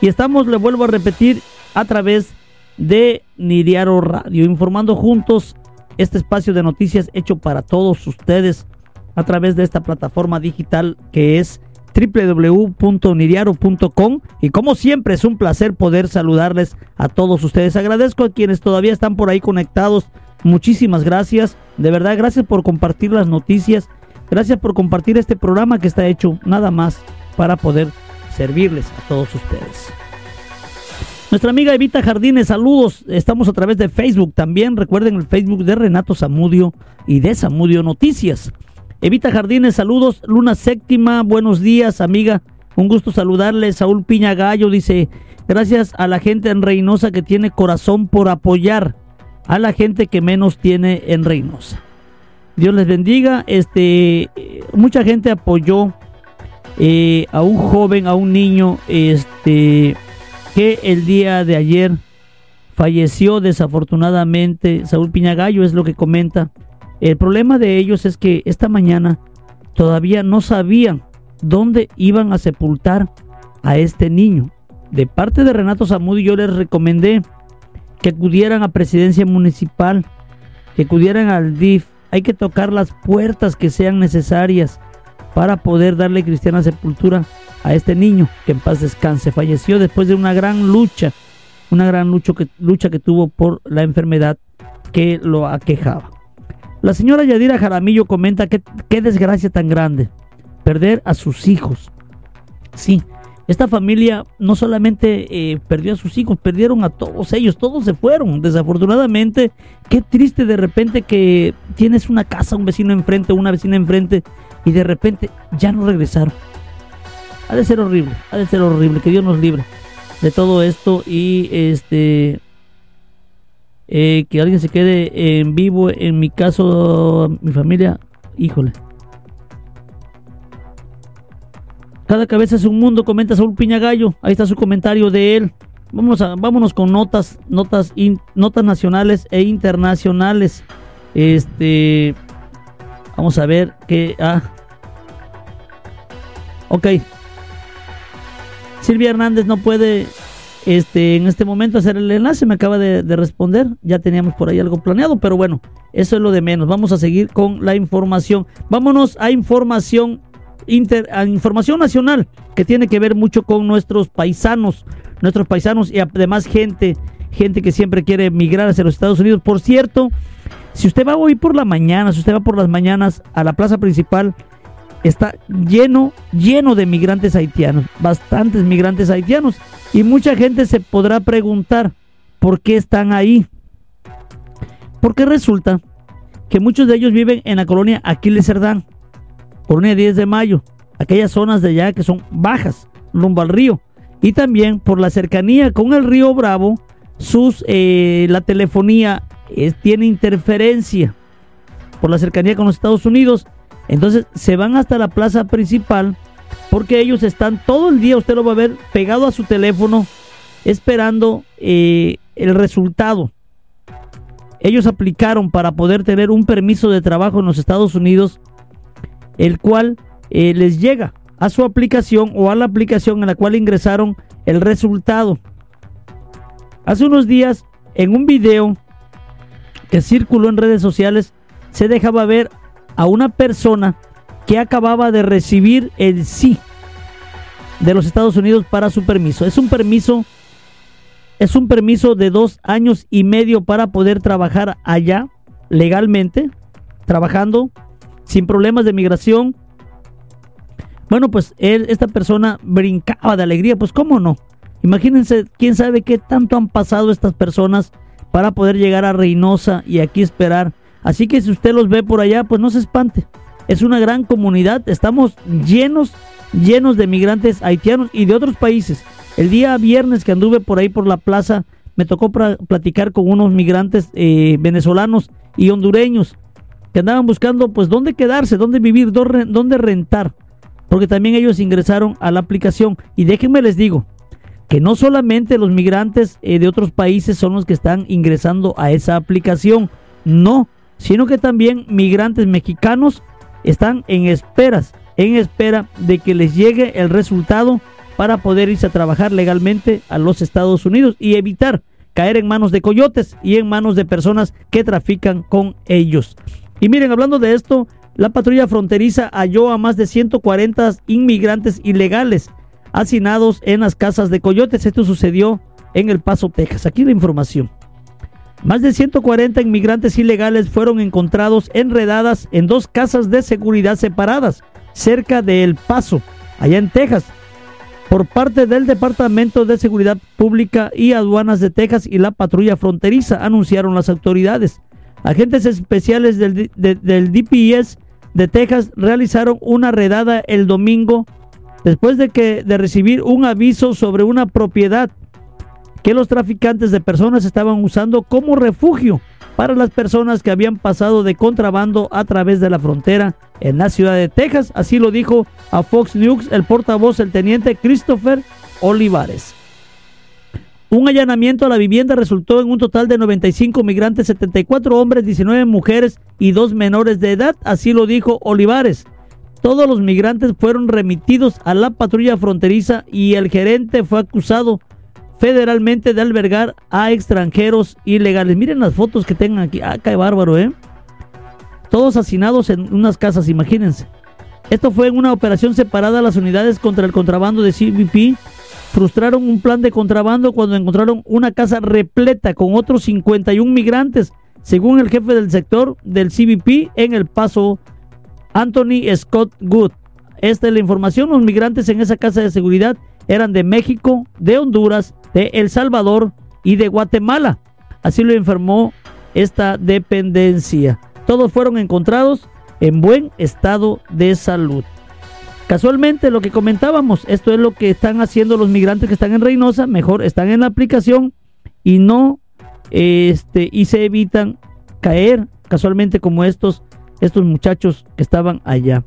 Y estamos, le vuelvo a repetir, a través de Niriaro Radio, informando juntos este espacio de noticias hecho para todos ustedes a través de esta plataforma digital que es www.niriaro.com y como siempre es un placer poder saludarles a todos ustedes. Agradezco a quienes todavía están por ahí conectados. Muchísimas gracias. De verdad, gracias por compartir las noticias. Gracias por compartir este programa que está hecho nada más para poder servirles a todos ustedes. Nuestra amiga Evita Jardines, saludos. Estamos a través de Facebook también. Recuerden el Facebook de Renato Zamudio y de Zamudio Noticias. Evita Jardines, saludos. Luna Séptima, buenos días, amiga. Un gusto saludarle. Saúl Piña Gallo dice, gracias a la gente en Reynosa que tiene corazón por apoyar a la gente que menos tiene en Reynosa. Dios les bendiga. Este, mucha gente apoyó eh, a un joven, a un niño, este, que el día de ayer falleció desafortunadamente. Saúl Piñagallo es lo que comenta. El problema de ellos es que esta mañana todavía no sabían dónde iban a sepultar a este niño. De parte de Renato Zamudio yo les recomendé que acudieran a presidencia municipal, que acudieran al DIF. Hay que tocar las puertas que sean necesarias para poder darle cristiana sepultura a este niño que en paz descanse. Falleció después de una gran lucha, una gran lucha que, lucha que tuvo por la enfermedad que lo aquejaba. La señora Yadira Jaramillo comenta que qué desgracia tan grande. perder a sus hijos. Sí, esta familia no solamente eh, perdió a sus hijos, perdieron a todos ellos, todos se fueron. Desafortunadamente, qué triste de repente que tienes una casa, un vecino enfrente, una vecina enfrente, y de repente ya no regresaron. Ha de ser horrible, ha de ser horrible, que Dios nos libre de todo esto y este eh, que alguien se quede en vivo, en mi caso, mi familia, híjole. Cada cabeza es un mundo, comenta Saúl Piñagallo. Ahí está su comentario de él. Vámonos, a, vámonos con notas, notas, notas nacionales e internacionales. Este, vamos a ver qué. Ah, ok. Silvia Hernández no puede, este, en este momento hacer el enlace. Me acaba de, de responder. Ya teníamos por ahí algo planeado, pero bueno, eso es lo de menos. Vamos a seguir con la información. Vámonos a información información nacional que tiene que ver mucho con nuestros paisanos, nuestros paisanos y además gente, gente que siempre quiere migrar hacia los Estados Unidos. Por cierto, si usted va hoy por la mañana, si usted va por las mañanas a la plaza principal, está lleno, lleno de migrantes haitianos, bastantes migrantes haitianos. Y mucha gente se podrá preguntar por qué están ahí. Porque resulta que muchos de ellos viven en la colonia Aquiles Cerdán por una 10 de mayo, aquellas zonas de allá que son bajas, rumbo al río, y también por la cercanía con el río Bravo, sus, eh, la telefonía tiene interferencia por la cercanía con los Estados Unidos, entonces se van hasta la plaza principal porque ellos están todo el día, usted lo va a ver pegado a su teléfono esperando eh, el resultado. Ellos aplicaron para poder tener un permiso de trabajo en los Estados Unidos el cual eh, les llega a su aplicación o a la aplicación en la cual ingresaron el resultado. Hace unos días, en un video que circuló en redes sociales, se dejaba ver a una persona que acababa de recibir el sí de los Estados Unidos para su permiso. Es un permiso, es un permiso de dos años y medio para poder trabajar allá legalmente, trabajando sin problemas de migración. Bueno, pues él, esta persona brincaba de alegría, pues cómo no. Imagínense, quién sabe qué tanto han pasado estas personas para poder llegar a Reynosa y aquí esperar. Así que si usted los ve por allá, pues no se espante. Es una gran comunidad, estamos llenos, llenos de migrantes haitianos y de otros países. El día viernes que anduve por ahí por la plaza, me tocó platicar con unos migrantes eh, venezolanos y hondureños andaban buscando pues dónde quedarse, dónde vivir, dónde rentar, porque también ellos ingresaron a la aplicación. Y déjenme les digo que no solamente los migrantes eh, de otros países son los que están ingresando a esa aplicación, no, sino que también migrantes mexicanos están en esperas, en espera de que les llegue el resultado para poder irse a trabajar legalmente a los Estados Unidos y evitar caer en manos de coyotes y en manos de personas que trafican con ellos. Y miren, hablando de esto, la patrulla fronteriza halló a más de 140 inmigrantes ilegales hacinados en las casas de coyotes. Esto sucedió en El Paso, Texas. Aquí la información. Más de 140 inmigrantes ilegales fueron encontrados enredadas en dos casas de seguridad separadas cerca de El Paso, allá en Texas, por parte del Departamento de Seguridad Pública y Aduanas de Texas y la patrulla fronteriza, anunciaron las autoridades. Agentes especiales del, DPS de Texas realizaron una redada el domingo después de que de recibir un aviso sobre una propiedad que los traficantes de personas estaban usando como refugio para las personas que habían pasado de contrabando a través de la frontera en la ciudad de Texas. Así lo dijo a Fox News el portavoz, el teniente Christopher Olivares. Un allanamiento a la vivienda resultó en un total de 95 migrantes, 74 hombres, 19 mujeres y dos menores de edad, así lo dijo Olivares. Todos los migrantes fueron remitidos a la patrulla fronteriza y el gerente fue acusado federalmente de albergar a extranjeros ilegales. Miren las fotos que tengan aquí. Ah, qué bárbaro, ¿eh? Todos hacinados en unas casas, imagínense. Esto fue en una operación separada las unidades contra el contrabando de CBP frustraron un plan de contrabando cuando encontraron una casa repleta con otros 51 migrantes, según el jefe del sector del CBP en El Paso, Anthony Scott Good. esta es la información. Los migrantes en esa casa de seguridad eran de México, de Honduras, de El Salvador y de Guatemala. Así lo informó esta dependencia. Todos fueron encontrados en buen estado de salud. Casualmente lo que comentábamos, esto es lo que están haciendo los migrantes que están en Reynosa, mejor están en la aplicación y no este y se evitan caer casualmente como estos estos muchachos que estaban allá.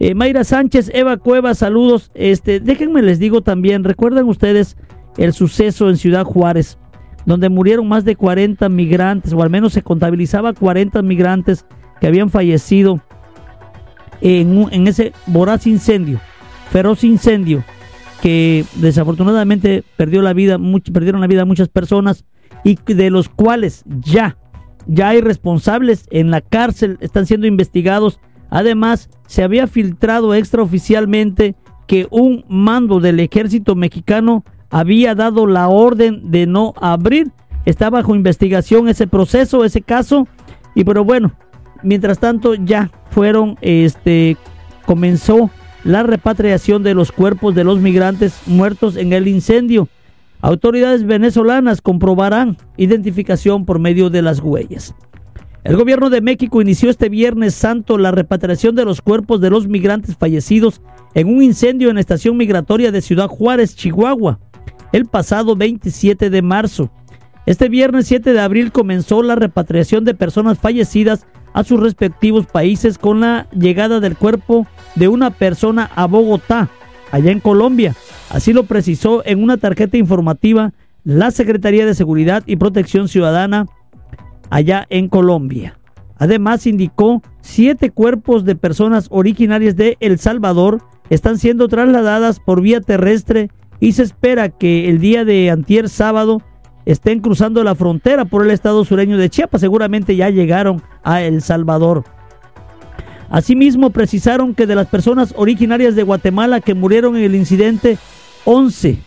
Eh, Mayra Sánchez, Eva Cueva, saludos. Este, déjenme les digo también, ¿recuerdan ustedes el suceso en Ciudad Juárez, donde murieron más de 40 migrantes, o al menos se contabilizaba 40 migrantes que habían fallecido en, en ese voraz incendio, feroz incendio, que desafortunadamente perdió la vida, perdieron la vida muchas personas y de los cuales ya, ya hay responsables en la cárcel, están siendo investigados. Además, se había filtrado extraoficialmente que un mando del ejército mexicano había dado la orden de no abrir. Está bajo investigación ese proceso, ese caso. Y pero bueno, mientras tanto ya fueron, este, comenzó la repatriación de los cuerpos de los migrantes muertos en el incendio. Autoridades venezolanas comprobarán identificación por medio de las huellas. El gobierno de México inició este viernes santo la repatriación de los cuerpos de los migrantes fallecidos en un incendio en la estación migratoria de Ciudad Juárez, Chihuahua, el pasado 27 de marzo. Este viernes 7 de abril comenzó la repatriación de personas fallecidas a sus respectivos países con la llegada del cuerpo de una persona a Bogotá, allá en Colombia. Así lo precisó en una tarjeta informativa la Secretaría de Seguridad y Protección Ciudadana allá en Colombia. Además indicó siete cuerpos de personas originarias de El Salvador están siendo trasladadas por vía terrestre y se espera que el día de antier sábado estén cruzando la frontera por el estado sureño de Chiapas. Seguramente ya llegaron a El Salvador. Asimismo, precisaron que de las personas originarias de Guatemala que murieron en el incidente, 11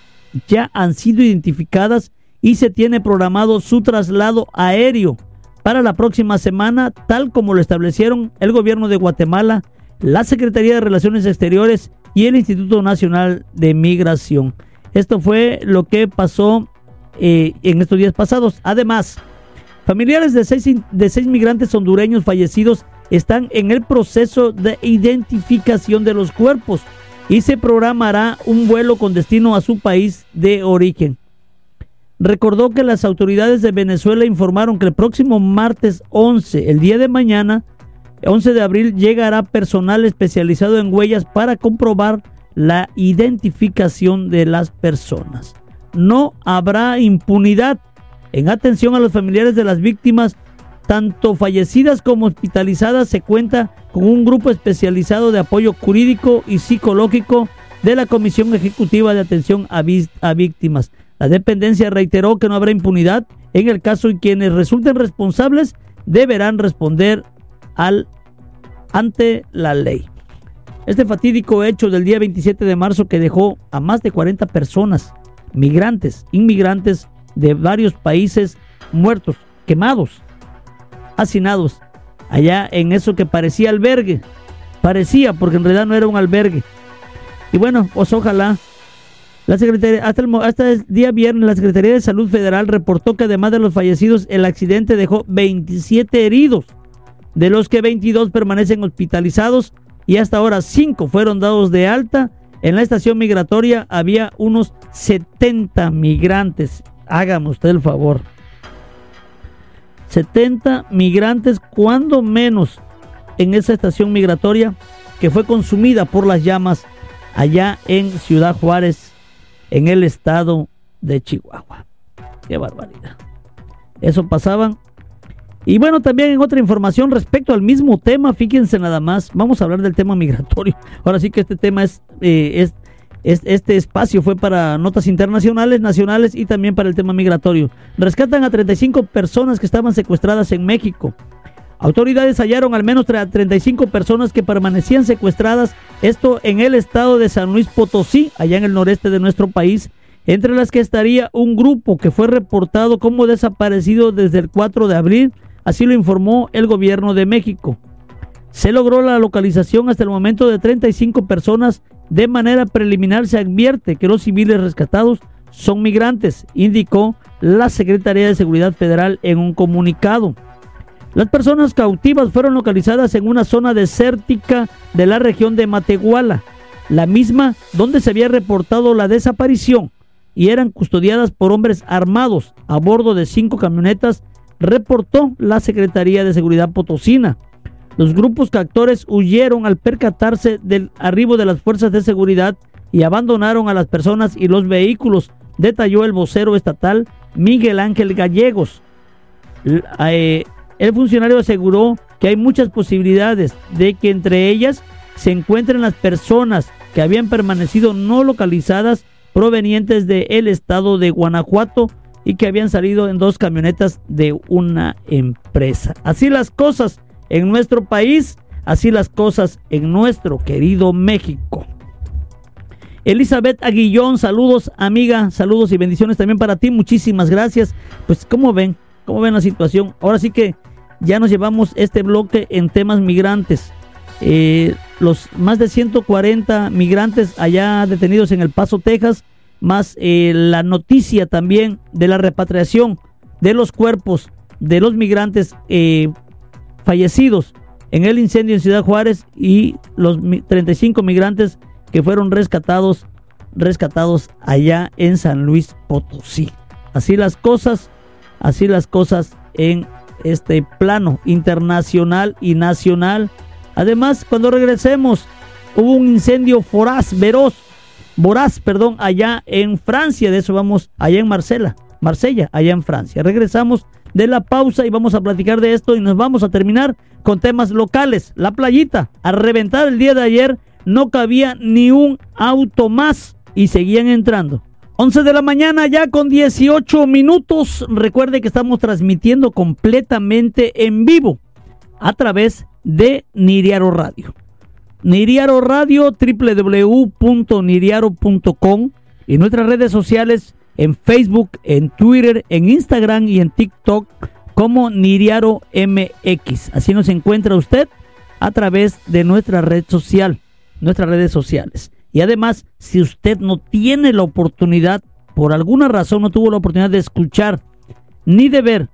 ya han sido identificadas y se tiene programado su traslado aéreo para la próxima semana, tal como lo establecieron el gobierno de Guatemala, la Secretaría de Relaciones Exteriores y el Instituto Nacional de Migración. Esto fue lo que pasó eh, en estos días pasados. Además, familiares de seis, de seis migrantes hondureños fallecidos están en el proceso de identificación de los cuerpos y se programará un vuelo con destino a su país de origen. Recordó que las autoridades de Venezuela informaron que el próximo martes 11, el día de mañana, 11 de abril, llegará personal especializado en huellas para comprobar la identificación de las personas. No habrá impunidad. En atención a los familiares de las víctimas, tanto fallecidas como hospitalizadas, se cuenta con un grupo especializado de apoyo jurídico y psicológico de la Comisión Ejecutiva de Atención a, Víctimas. La dependencia reiteró que no habrá impunidad en el caso y quienes resulten responsables deberán responder ante la ley. Este fatídico hecho del día 27 de marzo que dejó a más de 40 personas, migrantes, inmigrantes de varios países muertos, quemados, hacinados, allá en eso que parecía albergue. Parecía, porque en realidad no era un albergue. Y bueno, pues ojalá. La Secretaría, hasta el, hasta el día viernes, la Secretaría de Salud Federal reportó que además de los fallecidos, el accidente dejó 27 heridos, de los que 22 permanecen hospitalizados y hasta ahora 5 fueron dados de alta. En la estación migratoria había unos 70 migrantes. Hágame usted el favor. 70 migrantes, cuando menos, en esa estación migratoria que fue consumida por las llamas allá en Ciudad Juárez, en el estado de Chihuahua. Qué barbaridad. Eso pasaban. Y bueno, también en otra información respecto al mismo tema, fíjense nada más, vamos a hablar del tema migratorio. Ahora sí que este tema es, eh, es este espacio fue para notas internacionales, nacionales y también para el tema migratorio. Rescatan a 35 personas que estaban secuestradas en México. Autoridades hallaron al menos 35 personas que permanecían secuestradas, esto en el estado de San Luis Potosí, allá en el noreste de nuestro país, entre las que estaría un grupo que fue reportado como desaparecido desde el 4 de abril, así lo informó el gobierno de México. Se logró la localización hasta el momento de 35 personas. De manera preliminar se advierte que los civiles rescatados son migrantes, indicó la Secretaría de Seguridad Federal en un comunicado. Las personas cautivas fueron localizadas en una zona desértica de la región de Matehuala, la misma donde se había reportado la desaparición, y eran custodiadas por hombres armados a bordo de cinco camionetas, reportó la Secretaría de Seguridad Potosina. Los grupos captores huyeron al percatarse del arribo de las fuerzas de seguridad y abandonaron a las personas y los vehículos, detalló el vocero estatal Miguel Ángel Gallegos. Eh, el funcionario aseguró que hay muchas posibilidades de que entre ellas se encuentren las personas que habían permanecido no localizadas provenientes del estado de Guanajuato y que habían salido en dos camionetas de una empresa. Así las cosas en nuestro país, así las cosas en nuestro querido México. Elizabeth Aguillón, saludos amiga, saludos y bendiciones también para ti, muchísimas gracias. Pues ¿cómo ven? ¿Cómo ven la situación? Ahora sí que ya nos llevamos este bloque en temas migrantes. Eh, los más de 140 migrantes allá detenidos en El Paso, Texas, más eh, la noticia también de la repatriación de los cuerpos de los migrantes eh, fallecidos en el incendio en Ciudad Juárez y los 35 migrantes que fueron rescatados, rescatados allá en San Luis Potosí. Así las cosas, así las cosas en este plano internacional y nacional. Además, cuando regresemos, hubo un incendio foraz, veroz, voraz, perdón, allá en Francia. De eso vamos, allá en Marsella, Marsella, allá en Francia. Regresamos de la pausa y vamos a platicar de esto y nos vamos a terminar con temas locales. La playita, a reventar el día de ayer, no cabía ni un auto más y seguían entrando. 11 de la mañana ya con 18 minutos. Recuerde que estamos transmitiendo completamente en vivo a través de Niriaro Radio. Niriaro Radio, www.niriaro.com y nuestras redes sociales en Facebook, en Twitter, en Instagram y en TikTok como Niriaro MX. Así nos encuentra usted a través de nuestra red social, nuestras redes sociales. Y además, si usted no tiene la oportunidad, por alguna razón no tuvo la oportunidad de escuchar ni de ver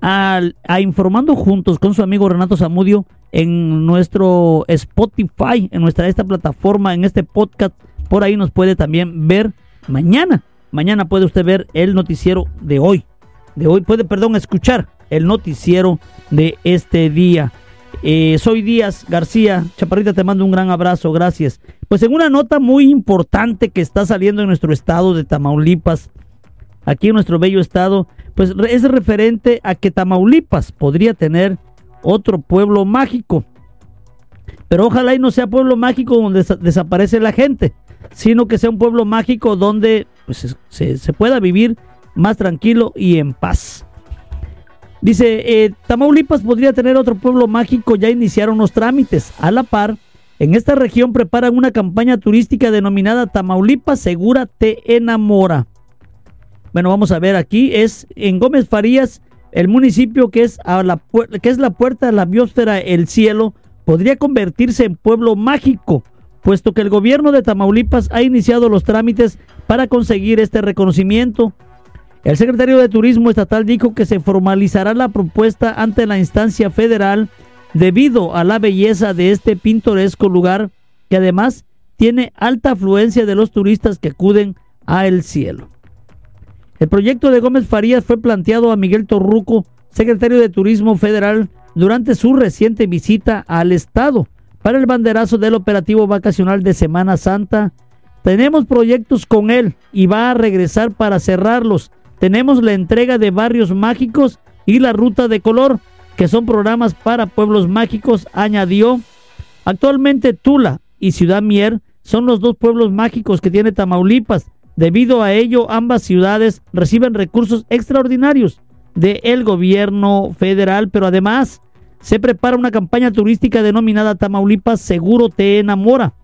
a, Informando Juntos con su amigo Renato Zamudio en nuestro Spotify, en nuestra esta plataforma, en este podcast, por ahí nos puede también ver mañana. Mañana puede usted ver el noticiero de hoy. De hoy puede, perdón, escuchar el noticiero de este día. Eh, soy Díaz García. Chaparrita, te mando un gran abrazo. Gracias. Pues en una nota muy importante que está saliendo en nuestro estado de Tamaulipas, aquí en nuestro bello estado, pues es referente a que Tamaulipas podría tener otro pueblo mágico. Pero ojalá y no sea pueblo mágico donde desaparece la gente, sino que sea un pueblo mágico donde pues, se pueda vivir más tranquilo y en paz. Dice, eh, Tamaulipas podría tener otro pueblo mágico, ya iniciaron los trámites. A la par, en esta región preparan una campaña turística denominada Tamaulipas Segura Te Enamora. Bueno, vamos a ver aquí, es en Gómez Farías, el municipio que es, la, la puerta de la biosfera El Cielo, podría convertirse en pueblo mágico, puesto que el gobierno de Tamaulipas ha iniciado los trámites para conseguir este reconocimiento. El secretario de Turismo Estatal dijo que se formalizará la propuesta ante la instancia federal debido a la belleza de este pintoresco lugar que además tiene alta afluencia de los turistas que acuden a el cielo. El proyecto de Gómez Farías fue planteado a Miguel Torruco, secretario de Turismo Federal, durante su reciente visita al Estado para el banderazo del operativo vacacional de Semana Santa. Tenemos proyectos con él y va a regresar para cerrarlos tenemos la entrega de barrios mágicos y la ruta de color, que son programas para pueblos mágicos, añadió. Actualmente Tula y Ciudad Mier son los dos pueblos mágicos que tiene Tamaulipas. Debido a ello, ambas ciudades reciben recursos extraordinarios del gobierno federal, pero además se prepara una campaña turística denominada Tamaulipas Seguro Te Enamora.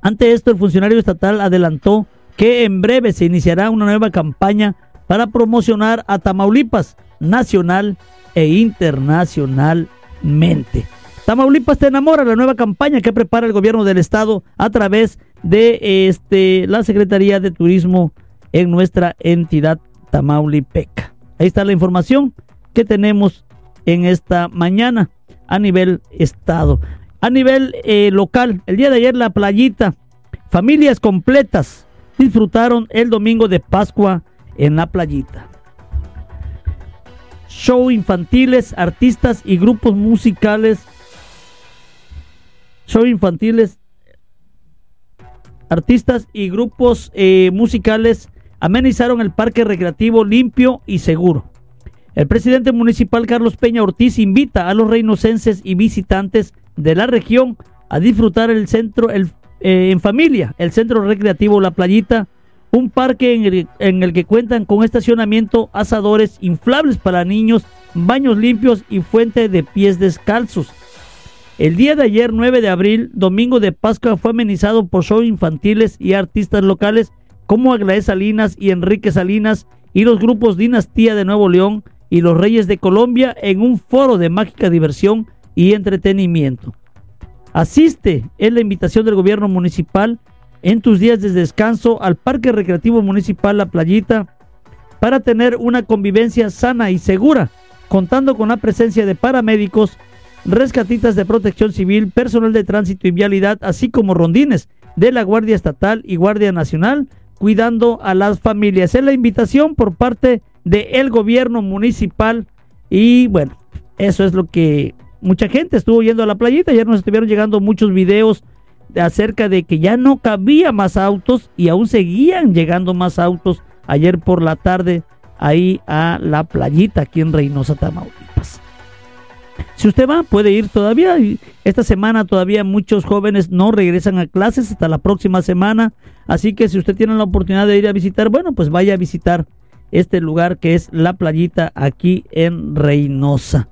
Ante esto, el funcionario estatal adelantó que en breve se iniciará una nueva campaña para promocionar a Tamaulipas nacional e internacionalmente. Tamaulipas te enamora, la nueva campaña que prepara el gobierno del estado a través de este, la Secretaría de Turismo en nuestra entidad Tamaulipeca. Ahí está la información que tenemos en esta mañana a nivel estado. A nivel eh, local, el día de ayer la playita, familias completas disfrutaron el domingo de Pascua en la playita. Show infantiles, artistas y grupos musicales. Show infantiles, artistas y grupos eh, musicales amenizaron el parque recreativo limpio y seguro. El presidente municipal Carlos Peña Ortiz invita a los reinocenses y visitantes de la región a disfrutar el centro eh, en familia, el centro recreativo La Playita, un parque en el, en el que cuentan con estacionamiento, asadores inflables para niños, baños limpios y fuente de pies descalzos. El día de ayer, 9 de abril, domingo de Pascua, fue amenizado por shows infantiles y artistas locales como Aglaé Salinas y Enrique Salinas y los grupos Dinastía de Nuevo León, y los Reyes de Colombia en un foro de mágica diversión y entretenimiento. Asiste en la invitación del gobierno municipal en tus días de descanso al Parque Recreativo Municipal La Playita para tener una convivencia sana y segura, contando con la presencia de paramédicos, rescatistas de protección civil, personal de tránsito y vialidad, así como rondines de la Guardia Estatal y Guardia Nacional, cuidando a las familias. Es la invitación por parte del gobierno municipal. Y bueno, eso es lo que mucha gente estuvo yendo a la playita. Ayer nos estuvieron llegando muchos videos acerca de que ya no cabía más autos y aún seguían llegando más autos ayer por la tarde ahí a la playita aquí en Reynosa, Tamaulipas. Si usted va, puede ir todavía. Esta semana todavía muchos jóvenes no regresan a clases hasta la próxima semana. Así que si usted tiene la oportunidad de ir a visitar, bueno, pues vaya a visitar este lugar que es la playita aquí en Reynosa.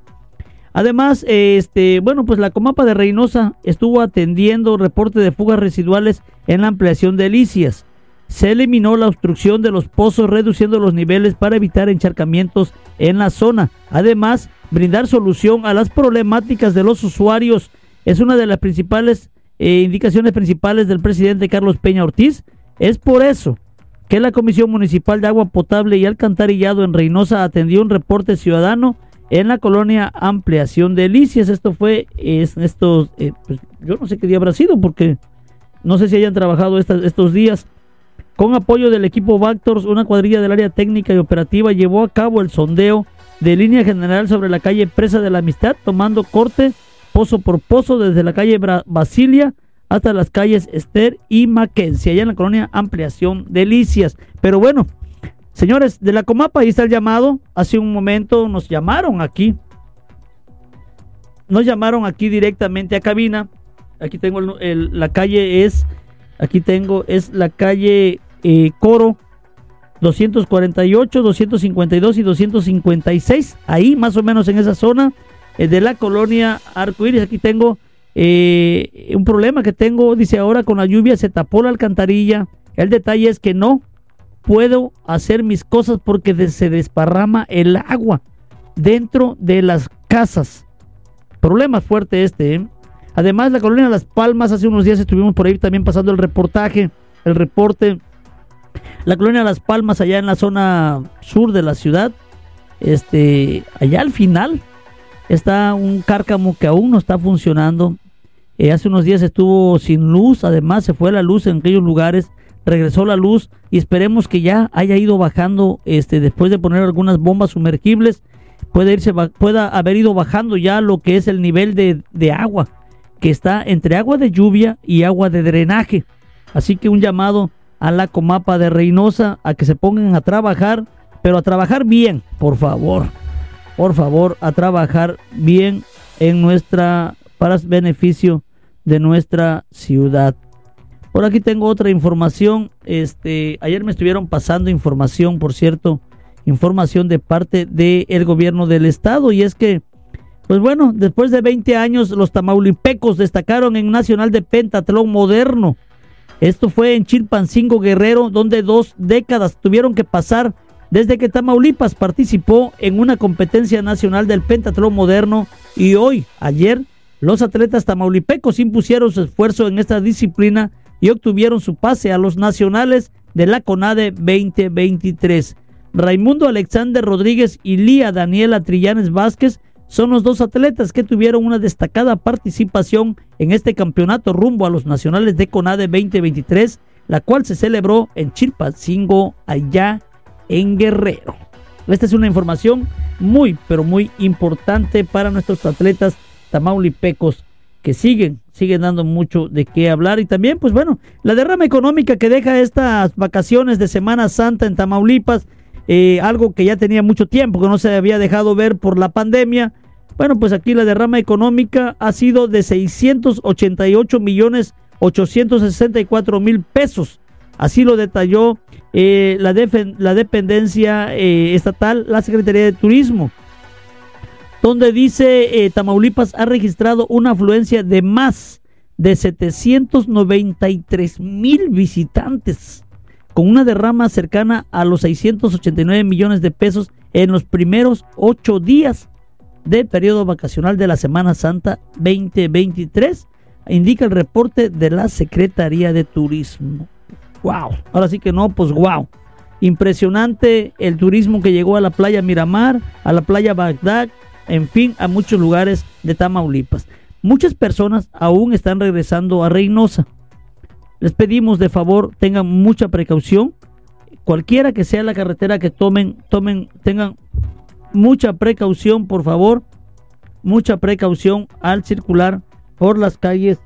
Además, este, bueno, pues la Comapa de Reynosa estuvo atendiendo reporte de fugas residuales en la ampliación de Licias. Se eliminó la obstrucción de los pozos reduciendo los niveles para evitar encharcamientos en la zona. Además, brindar solución a las problemáticas de los usuarios es una de las principales eh, indicaciones principales del presidente Carlos Peña Ortiz. Es por eso que la Comisión Municipal de Agua Potable y Alcantarillado en Reynosa atendió un reporte ciudadano en la colonia Ampliación de Delicias. Esto fue es, estos, eh, pues, yo no sé qué día habrá sido porque no sé si hayan trabajado estos días. Con apoyo del equipo Vactors, una cuadrilla del área técnica y operativa llevó a cabo el sondeo de línea general sobre la calle Presa de la Amistad, tomando corte pozo por pozo desde la calle Basilia hasta las calles Esther y Mackenzie, allá en la colonia Ampliación Delicias. Pero bueno, señores de la Comapa, ahí está el llamado. Hace un momento nos llamaron aquí. Nos llamaron aquí directamente a cabina. Aquí tengo la calle es, aquí tengo, es la calle eh, Coro 248, 252 y 256. Ahí más o menos en esa zona eh, de la colonia Arcoíris. Aquí tengo eh, un problema que tengo, dice ahora con la lluvia se tapó la alcantarilla. El detalle es que no puedo hacer mis cosas porque se desparrama el agua dentro de las casas. Problema fuerte este. ¿eh? Además, la colonia Las Palmas, hace unos días estuvimos por ahí también pasando el reportaje, el reporte. La colonia Las Palmas, allá en la zona sur de la ciudad, este, allá al final, está un cárcamo que aún no está funcionando. Eh, hace unos días estuvo sin luz, además se fue la luz en aquellos lugares, regresó la luz y esperemos que ya haya ido bajando, este, después de poner algunas bombas sumergibles, puede irse, pueda haber ido bajando ya lo que es el nivel de, de agua, que está entre agua de lluvia y agua de drenaje. Así que un llamado a la Comapa de Reynosa a que se pongan a trabajar, pero a trabajar bien, por favor por favor, a trabajar bien en nuestra, para beneficio de nuestra ciudad. Por aquí tengo otra información. Este, ayer me estuvieron pasando información, por cierto, información de parte del gobierno del estado y es que pues bueno, después de 20 años los tamaulipecos destacaron en Nacional de Pentatlón Moderno. Esto fue en Chilpancingo Guerrero, donde dos décadas tuvieron que pasar desde que Tamaulipas participó en una competencia nacional del pentatlón moderno y hoy, ayer, Los atletas tamaulipecos impusieron su esfuerzo en esta disciplina y obtuvieron su pase a los nacionales de la CONADE 2023. Raimundo Alexander Rodríguez y Lía Daniela Trillanes Vázquez son los dos atletas que tuvieron una destacada participación en este campeonato rumbo a los nacionales de CONADE 2023, la cual se celebró en Chilpancingo, allá en Guerrero. Esta es una información muy, pero muy importante para nuestros atletas tamaulipecos que siguen, siguen dando mucho de qué hablar. Y también, pues bueno, la derrama económica que deja estas vacaciones de Semana Santa en Tamaulipas, eh, algo que ya tenía mucho tiempo, que no se había dejado ver por la pandemia. Bueno, pues aquí la derrama económica ha sido de 688 millones 864 mil pesos. Así lo detalló eh, la, dependencia eh, estatal, la Secretaría de Turismo donde dice eh, Tamaulipas ha registrado una afluencia de más de 793 mil visitantes, con una derrama cercana a los 689 millones de pesos en los primeros ocho días del periodo vacacional de la Semana Santa 2023, indica el reporte de la Secretaría de Turismo. ¡Wow! Ahora sí que no, pues wow. Impresionante el turismo que llegó a la playa Miramar, a la playa Bagdad, en fin, a muchos lugares de Tamaulipas. Muchas personas aún están regresando a Reynosa. Les pedimos de favor tengan mucha precaución. Cualquiera que sea la carretera que tomen, tomen, tengan mucha precaución, por favor. Mucha precaución al circular por las calles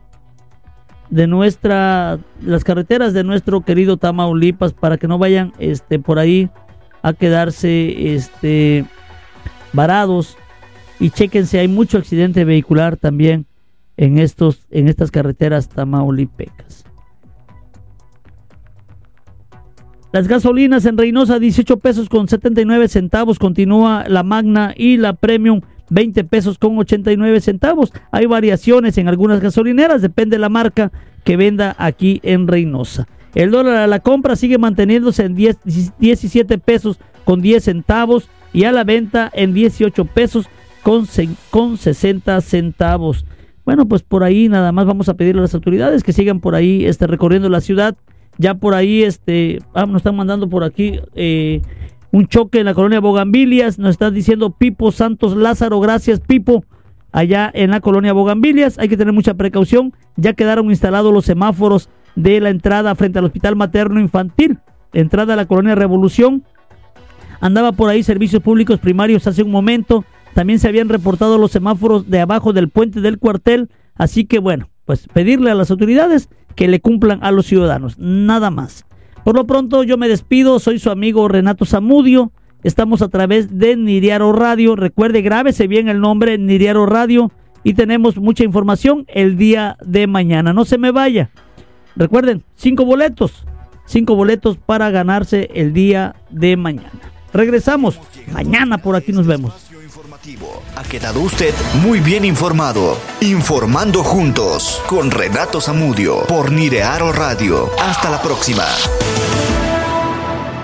de nuestra, las carreteras de nuestro querido Tamaulipas para que no vayan, este, por ahí a quedarse, este, varados y chequense, hay mucho accidente vehicular también en, estos, en estas carreteras tamaulipecas. Las gasolinas en Reynosa 18 pesos con 79 centavos, continúa la Magna y la Premium 20 pesos con 89 centavos. Hay variaciones en algunas gasolineras, depende de la marca que venda aquí en Reynosa. El dólar a la compra sigue manteniéndose en 10, 17 pesos con 10 centavos y a la venta en 18 pesos con, con 60 centavos. Bueno, pues por ahí nada más vamos a pedirle a las autoridades que sigan por ahí este, recorriendo la ciudad. Ya por ahí este, ah, nos están mandando por aquí eh, un choque en la colonia Bogambilias. Nos está diciendo Pipo Santos Lázaro. Gracias, Pipo. Allá en la colonia Bogambilias. Hay que tener mucha precaución. Ya quedaron instalados los semáforos de la entrada frente al Hospital Materno Infantil. Entrada a la colonia Revolución. Andaba por ahí servicios públicos primarios hace un momento también se habían reportado los semáforos de abajo del puente del cuartel. Así que bueno, pues pedirle a las autoridades que le cumplan a los ciudadanos. Nada más. Por lo pronto yo me despido. Soy su amigo Renato Zamudio. Estamos a través de Niriaro Radio. Recuerde, grábese bien el nombre Niriaro Radio. Y tenemos mucha información el día de mañana. No se me vaya. Recuerden, cinco boletos. Cinco boletos para ganarse el día de mañana. Regresamos. Mañana por aquí nos vemos. Ha quedado usted muy bien informado. Informando juntos con Renato Zamudio por Nirearo Radio. Hasta la próxima.